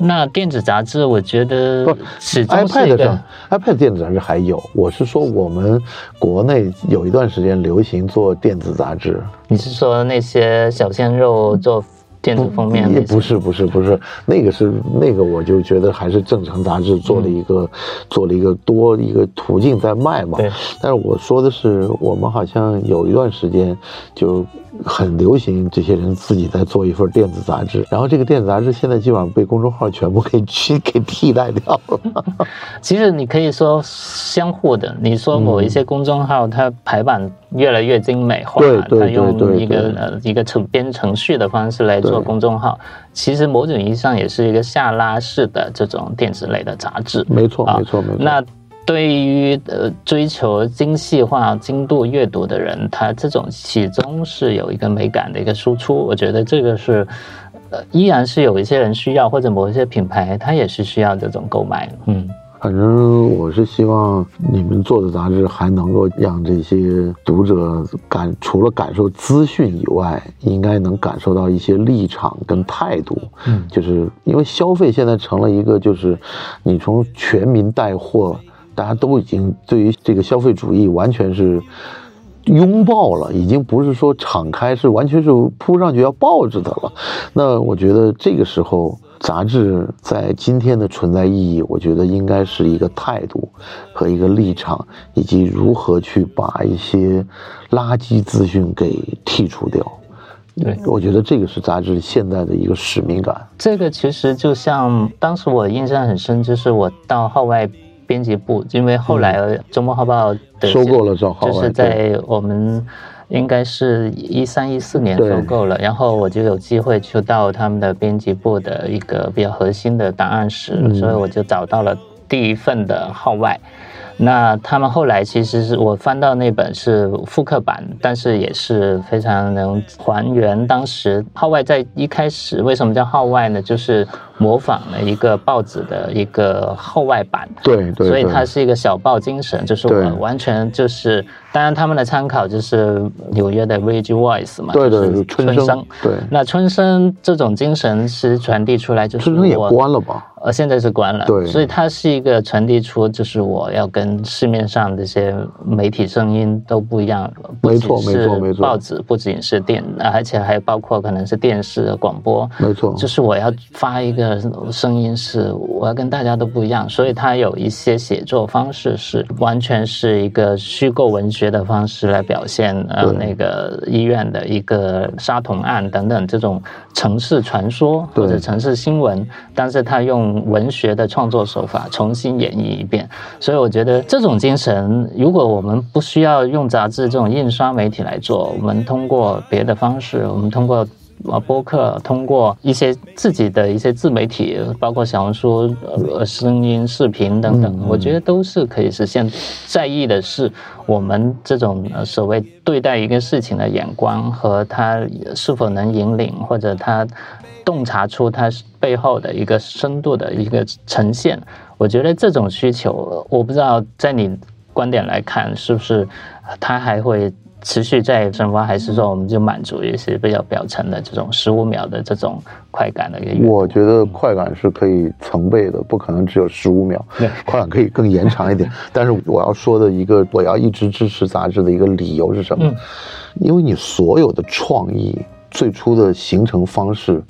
那电子杂志，我觉得不，iPad 上 iPad 电子杂志还有。我是说，我们国内有一段时间流行做电子杂志。你是说那些小鲜肉做？电子封面也不是不是不是那个是那个我就觉得还是正常杂志做了一个做了一个多一个途径在卖嘛。对。但是我说的是我们好像有一段时间就很流行这些人自己在做一份电子杂志，然后这个电子杂志现在基本上被公众号全部给去给替代掉了。其实你可以说相互的，你说某一些公众号它排版越来越精美化，它用一个呃一个程编程序的方式来。做公众号，其实某种意义上也是一个下拉式的这种电子类的杂志。没错，没错，没错。那对于呃追求精细化、精度阅读的人，他这种始终是有一个美感的一个输出。我觉得这个是呃，依然是有一些人需要，或者某一些品牌，它也是需要这种购买。嗯。反正我是希望你们做的杂志还能够让这些读者感除了感受资讯以外，应该能感受到一些立场跟态度。嗯，就是因为消费现在成了一个，就是你从全民带货，大家都已经对于这个消费主义完全是拥抱了，已经不是说敞开，是完全是扑上去要抱着的了。那我觉得这个时候。杂志在今天的存在意义，我觉得应该是一个态度和一个立场，以及如何去把一些垃圾资讯给剔除掉。对，我觉得这个是杂志现在的一个使命感。这个其实就像当时我印象很深，就是我到号外编辑部，因为后来周末号报收购了这号，就是在我们。应该是一三一四年收购了，然后我就有机会去到他们的编辑部的一个比较核心的档案室，所以我就找到了第一份的号外。那他们后来其实是我翻到那本是复刻版，但是也是非常能还原当时号外在一开始为什么叫号外呢？就是模仿了一个报纸的一个号外版，对对，所以它是一个小报精神，就是我完全就是，当然他们的参考就是纽约的《Village Voice》嘛，对对，春生，对，那春生这种精神是传递出来，就是春生也关了吧。呃，现在是关了，对，所以它是一个传递出，就是我要跟市面上这些媒体声音都不一样，没错，没错，没错，报纸不仅是电，而且还包括可能是电视、广播，没错，就是我要发一个声音，是我要跟大家都不一样，所以他有一些写作方式是完全是一个虚构文学的方式来表现，呃，那个医院的一个杀童案等等这种城市传说或者城市新闻，但是他用。文学的创作手法重新演绎一遍，所以我觉得这种精神，如果我们不需要用杂志这种印刷媒体来做，我们通过别的方式，我们通过啊播客，通过一些自己的一些自媒体，包括小红书、呃声音、视频等等，我觉得都是可以实现。在意的是我们这种所谓对待一个事情的眼光和他是否能引领，或者他。洞察出它背后的一个深度的一个呈现，我觉得这种需求，我不知道在你观点来看，是不是它还会持续在蒸发，还是说我们就满足一些比较表层的这种十五秒的这种快感的一个？我觉得快感是可以成倍的，不可能只有十五秒，快感可以更延长一点。但是我要说的一个，我要一直支持杂志的一个理由是什么？因为你所有的创意最初的形成方式。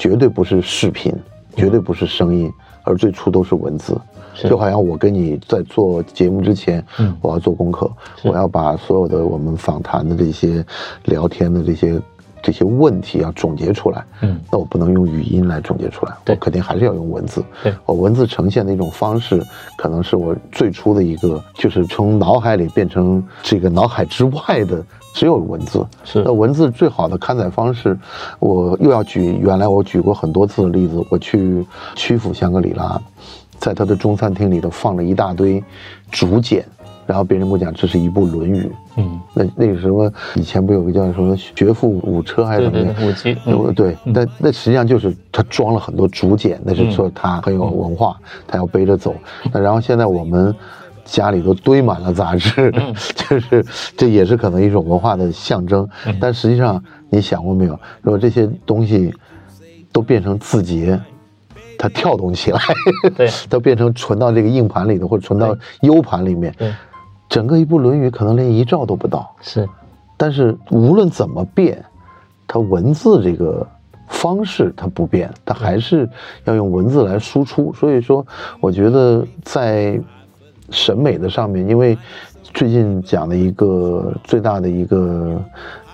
绝对不是视频，绝对不是声音，而最初都是文字。就好像我跟你在做节目之前，嗯我要做功课，我要把所有的我们访谈的这些、聊天的这些、这些问题要总结出来。嗯，那我不能用语音来总结出来，我肯定还是要用文字。对，我文字呈现的一种方式，可能是我最初的一个，就是从脑海里变成这个脑海之外的。只有文字是那文字最好的刊载方式，我又要举原来我举过很多次的例子。我去曲阜香格里拉，在他的中餐厅里头放了一大堆竹简，然后别人跟我讲这是一部《论语》。嗯，那那个什么以前不有个叫什么“学富五车”还是什么的？五七。对，那那实际上就是他装了很多竹简，那是说他很有文化，他要背着走。那然后现在我们。家里都堆满了杂志，就是这也是可能一种文化的象征。但实际上，你想过没有？如果这些东西都变成字节，它跳动起来，对，都变成存到这个硬盘里头，或者存到 U 盘里面，整个一部《论语》可能连一兆都不到。是，但是无论怎么变，它文字这个方式它不变，它还是要用文字来输出。所以说，我觉得在。审美的上面，因为最近讲的一个最大的一个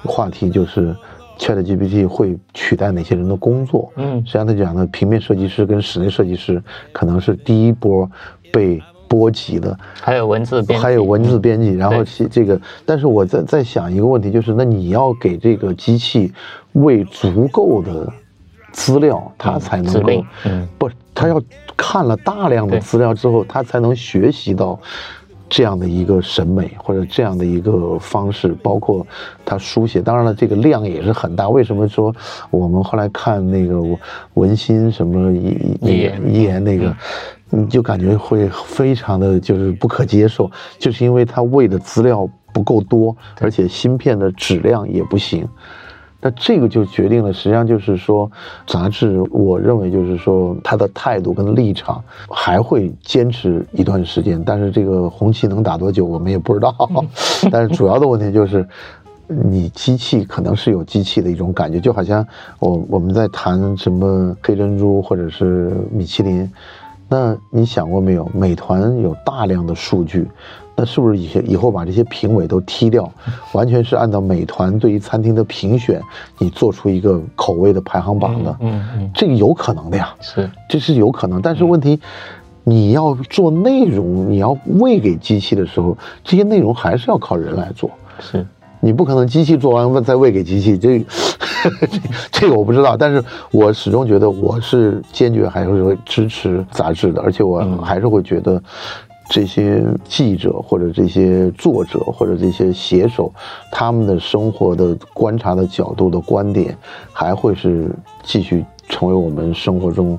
话题就是 ChatGPT 会取代哪些人的工作。嗯，实际上他讲的平面设计师跟室内设计师可能是第一波被波及的。还有文字编，还有文字编辑。然后这个，但是我在在想一个问题，就是那你要给这个机器喂足够的资料，它才能够，嗯，不。它要看了大量的资料之后，它才能学习到这样的一个审美或者这样的一个方式，包括他书写。当然了，这个量也是很大。为什么说我们后来看那个文心什么一一言那个，你就感觉会非常的就是不可接受，就是因为他喂的资料不够多，而且芯片的质量也不行。那这个就决定了，实际上就是说，杂志，我认为就是说，它的态度跟立场还会坚持一段时间，但是这个红旗能打多久，我们也不知道。但是主要的问题就是，你机器可能是有机器的一种感觉，就好像我我们在谈什么黑珍珠或者是米其林，那你想过没有？美团有大量的数据。那是不是以前以后把这些评委都踢掉，完全是按照美团对于餐厅的评选，你做出一个口味的排行榜的？嗯嗯，这个有可能的呀，是，这是有可能。但是问题，你要做内容，你要喂给机器的时候，这些内容还是要靠人来做。是，你不可能机器做完问再喂给机器，这这 这个我不知道。但是我始终觉得我是坚决还是会支持杂志的，而且我还是会觉得。这些记者或者这些作者或者这些写手，他们的生活的观察的角度的观点，还会是继续成为我们生活中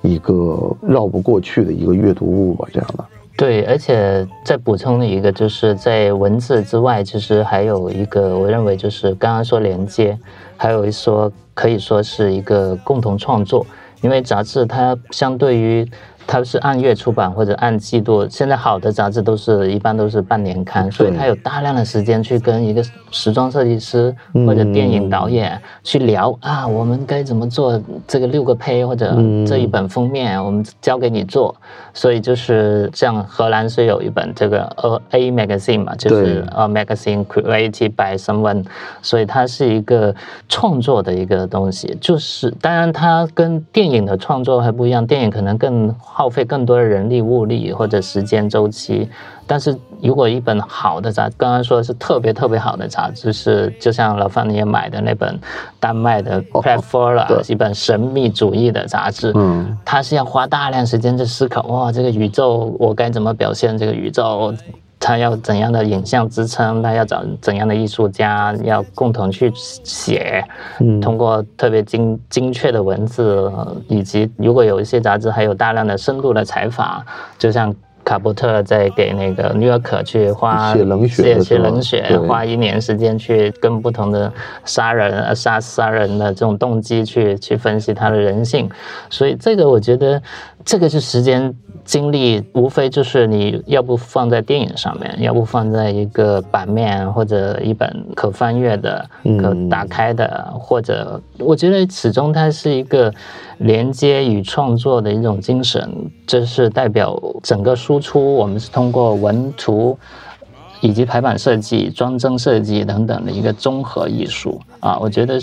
一个绕不过去的一个阅读物吧？这样的。对，而且再补充的一个，就是在文字之外，其实还有一个，我认为就是刚刚说连接，还有一说可以说是一个共同创作，因为杂志它相对于。它是按月出版或者按季度，现在好的杂志都是一般都是半年刊，所以它有大量的时间去跟一个时装设计师或者电影导演去聊啊，我们该怎么做这个六个胚或者这一本封面，我们交给你做。所以就是像荷兰是有一本这个呃 A magazine 嘛，就是呃 magazine created by someone，所以它是一个创作的一个东西。就是当然它跟电影的创作还不一样，电影可能更。耗费更多的人力物力或者时间周期，但是如果一本好的杂，刚刚说的是特别特别好的杂志，是就像老范你也买的那本丹麦的 p r e f o r a 一本神秘主义的杂志，嗯，它是要花大量时间去思考，哇，这个宇宙我该怎么表现这个宇宙？他要怎样的影像支撑？他要找怎样的艺术家？要共同去写，通过特别精精确的文字，以及如果有一些杂志还有大量的深度的采访，就像卡伯特在给那个《New York》去花写冷血写冷血，花一年时间去跟不同的杀人杀杀人的这种动机去去分析他的人性，所以这个我觉得这个是时间。精力无非就是你要不放在电影上面，要不放在一个版面或者一本可翻阅的、可打开的，或者我觉得始终它是一个连接与创作的一种精神，这是代表整个输出。我们是通过文图以及排版设计、装帧设计等等的一个综合艺术啊。我觉得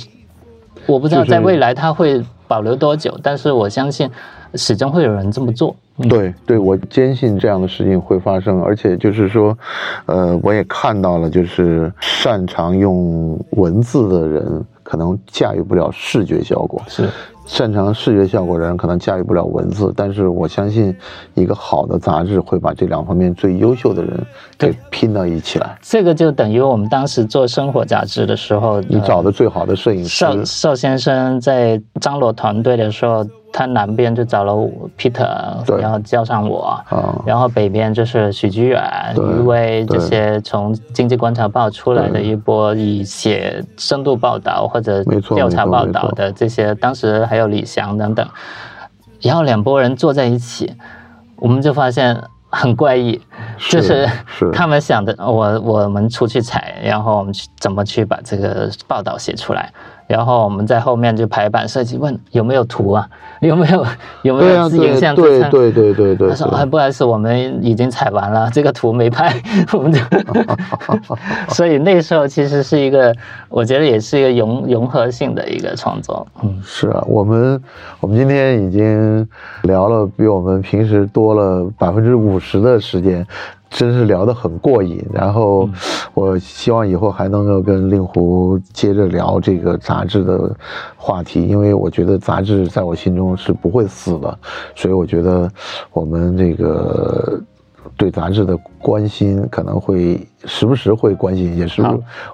我不知道在未来它会保留多久，但是我相信。始终会有人这么做，对对，我坚信这样的事情会发生，而且就是说，呃，我也看到了，就是擅长用文字的人可能驾驭不了视觉效果，是擅长视觉效果的人可能驾驭不了文字，但是我相信一个好的杂志会把这两方面最优秀的人给拼到一起来。这个就等于我们当时做生活杂志的时候，你找的最好的摄影师邵邵先生在张罗团队的时候。他南边就找了 Peter，然后叫上我，然后北边就是许居远、余威这些从《经济观察报》出来的一波以写深度报道或者调查报道的这些，当时还有李翔等等，然后两拨人坐在一起，我们就发现很怪异，就是他们想的，我我们出去采，然后我们去怎么去把这个报道写出来。然后我们在后面就排版设计，问有没有图啊？有没有 有没有影像支撑？对对对对他说：“哎，不好意思，我们已经采完了，这个图没拍。”我们就 所以那时候其实是一个，我觉得也是一个融融合性的一个创作。嗯，是啊，我们我们今天已经聊了比我们平时多了百分之五十的时间。真是聊得很过瘾，然后我希望以后还能够跟令狐接着聊这个杂志的话题，因为我觉得杂志在我心中是不会死的，所以我觉得我们这个对杂志的关心可能会。时不时会关心，也是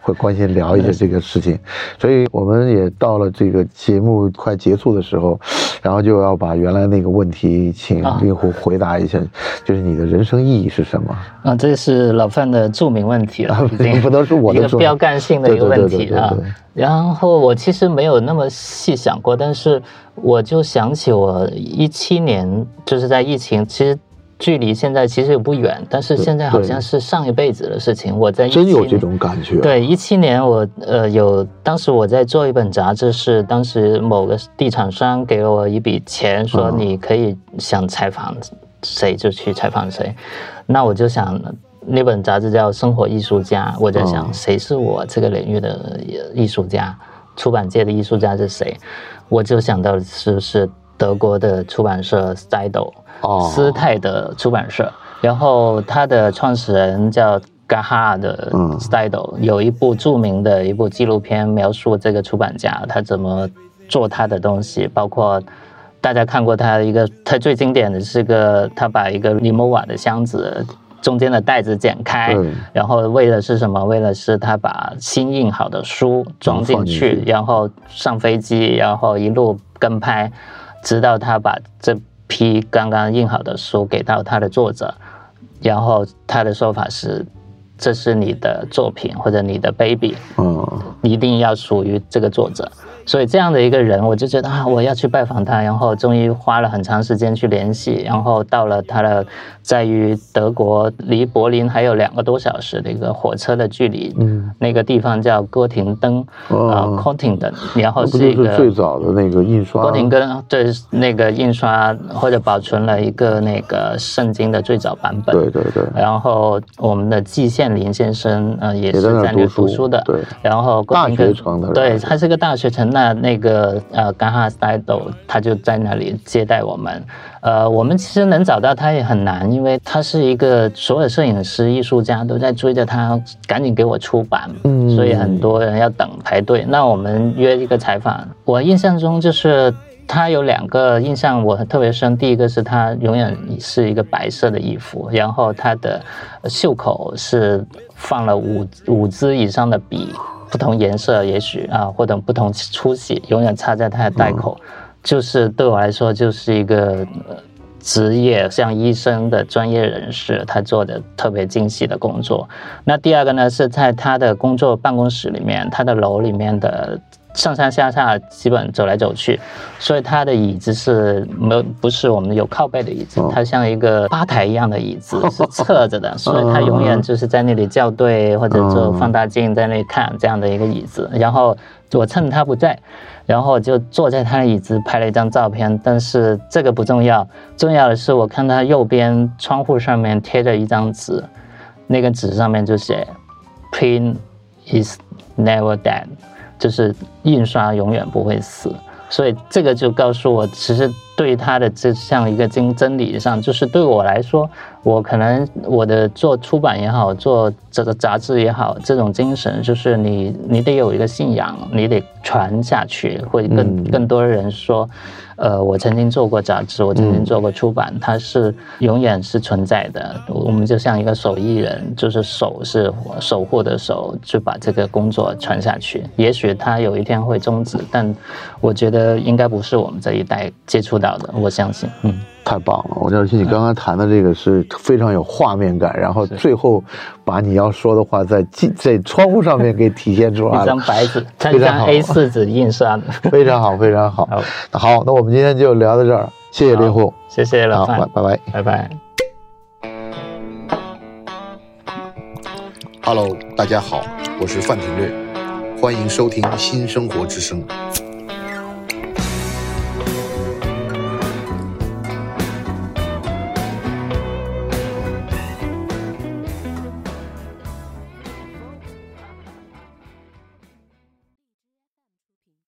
会关心聊一些这个事情，所以我们也到了这个节目快结束的时候，然后就要把原来那个问题请令狐回答一下，就是你的人生意义是什么？啊，这是老范的著名问题了，不能是我的一个标杆性的一个问题啊。然后我其实没有那么细想过，但是我就想起我一七年就是在疫情，其实。距离现在其实也不远，但是现在好像是上一辈子的事情。我在真有这种感觉。对，一七年我呃有，当时我在做一本杂志，是当时某个地产商给了我一笔钱，说你可以想采访谁就去采访谁。那我就想，那本杂志叫《生活艺术家》，我在想谁是我这个领域的艺术家，出版界的艺术家是谁？我就想到是是德国的出版社 s 斯泰的出版社，然后他的创始人叫 Gaha 的 Style，有一部著名的一部纪录片描述这个出版家他怎么做他的东西，包括大家看过他一个，他最经典的是个，他把一个尼莫瓦的箱子中间的袋子剪开，对然后为了是什么？为了是他把新印好的书装进，去。然后上飞机，然后一路跟拍，直到他把这批刚刚印好的书给到他的作者，然后他的说法是，这是你的作品或者你的 baby，嗯，一定要属于这个作者。所以这样的一个人，我就觉得啊，我要去拜访他，然后终于花了很长时间去联系，然后到了他的在于德国离柏林还有两个多小时的一个火车的距离，嗯，那个地方叫哥廷登，哦啊 c o t t i n g 然后是一个是最。早的那个印刷？哥廷根对那个印刷或者保存了一个那个圣经的最早版本，对对对，然后我们的季羡林先生，呃，也是也在那读书的。对然后大哥廷根学城的对，人它是个大学城。那那个呃，甘哈斯泰斗他就在那里接待我们。呃，我们其实能找到他也很难，因为他是一个所有摄影师、艺术家都在追着他，赶紧给我出版。嗯所以很多人要等排队。那我们约一个采访，我印象中就是。他有两个印象我特别深，第一个是他永远是一个白色的衣服，然后他的袖口是放了五五支以上的笔，不同颜色也许啊，或者不同粗细，永远插在他的袋口，就是对我来说就是一个。呃职业像医生的专业人士，他做的特别精细的工作。那第二个呢，是在他的工作办公室里面，他的楼里面的上上下下基本走来走去，所以他的椅子是没有不是我们有靠背的椅子哦，它像一个吧台一样的椅子，是侧着的，所以他永远就是在那里校对或者做放大镜在那里看这样的一个椅子。然后我趁他不在。然后就坐在他的椅子拍了一张照片，但是这个不重要，重要的是我看他右边窗户上面贴着一张纸，那个纸上面就写 “Print is never dead”，就是印刷永远不会死。所以这个就告诉我，其实对他的这像一个真真理上，就是对我来说，我可能我的做出版也好，做这个杂志也好，这种精神就是你你得有一个信仰，你得传下去，会更、更多人说，呃，我曾经做过杂志，我曾经做过出版，它是永远是存在的。我们就像一个手艺人，就是手是守护的手，就把这个工作传下去。也许它有一天会终止，但我觉得应该不是我们这一代接触到的。我相信，嗯。太棒了！我而且你刚刚谈的这个是非常有画面感，然后最后把你要说的话在记在窗户上面给体现出来了。一张白纸，一张 A 四纸印刷的。非常好，非常好。好，好，那我们今天就聊到这儿，谢谢林虎，谢谢老好，范，拜拜。拜拜。Hello，大家好，我是范廷略，欢迎收听新生活之声。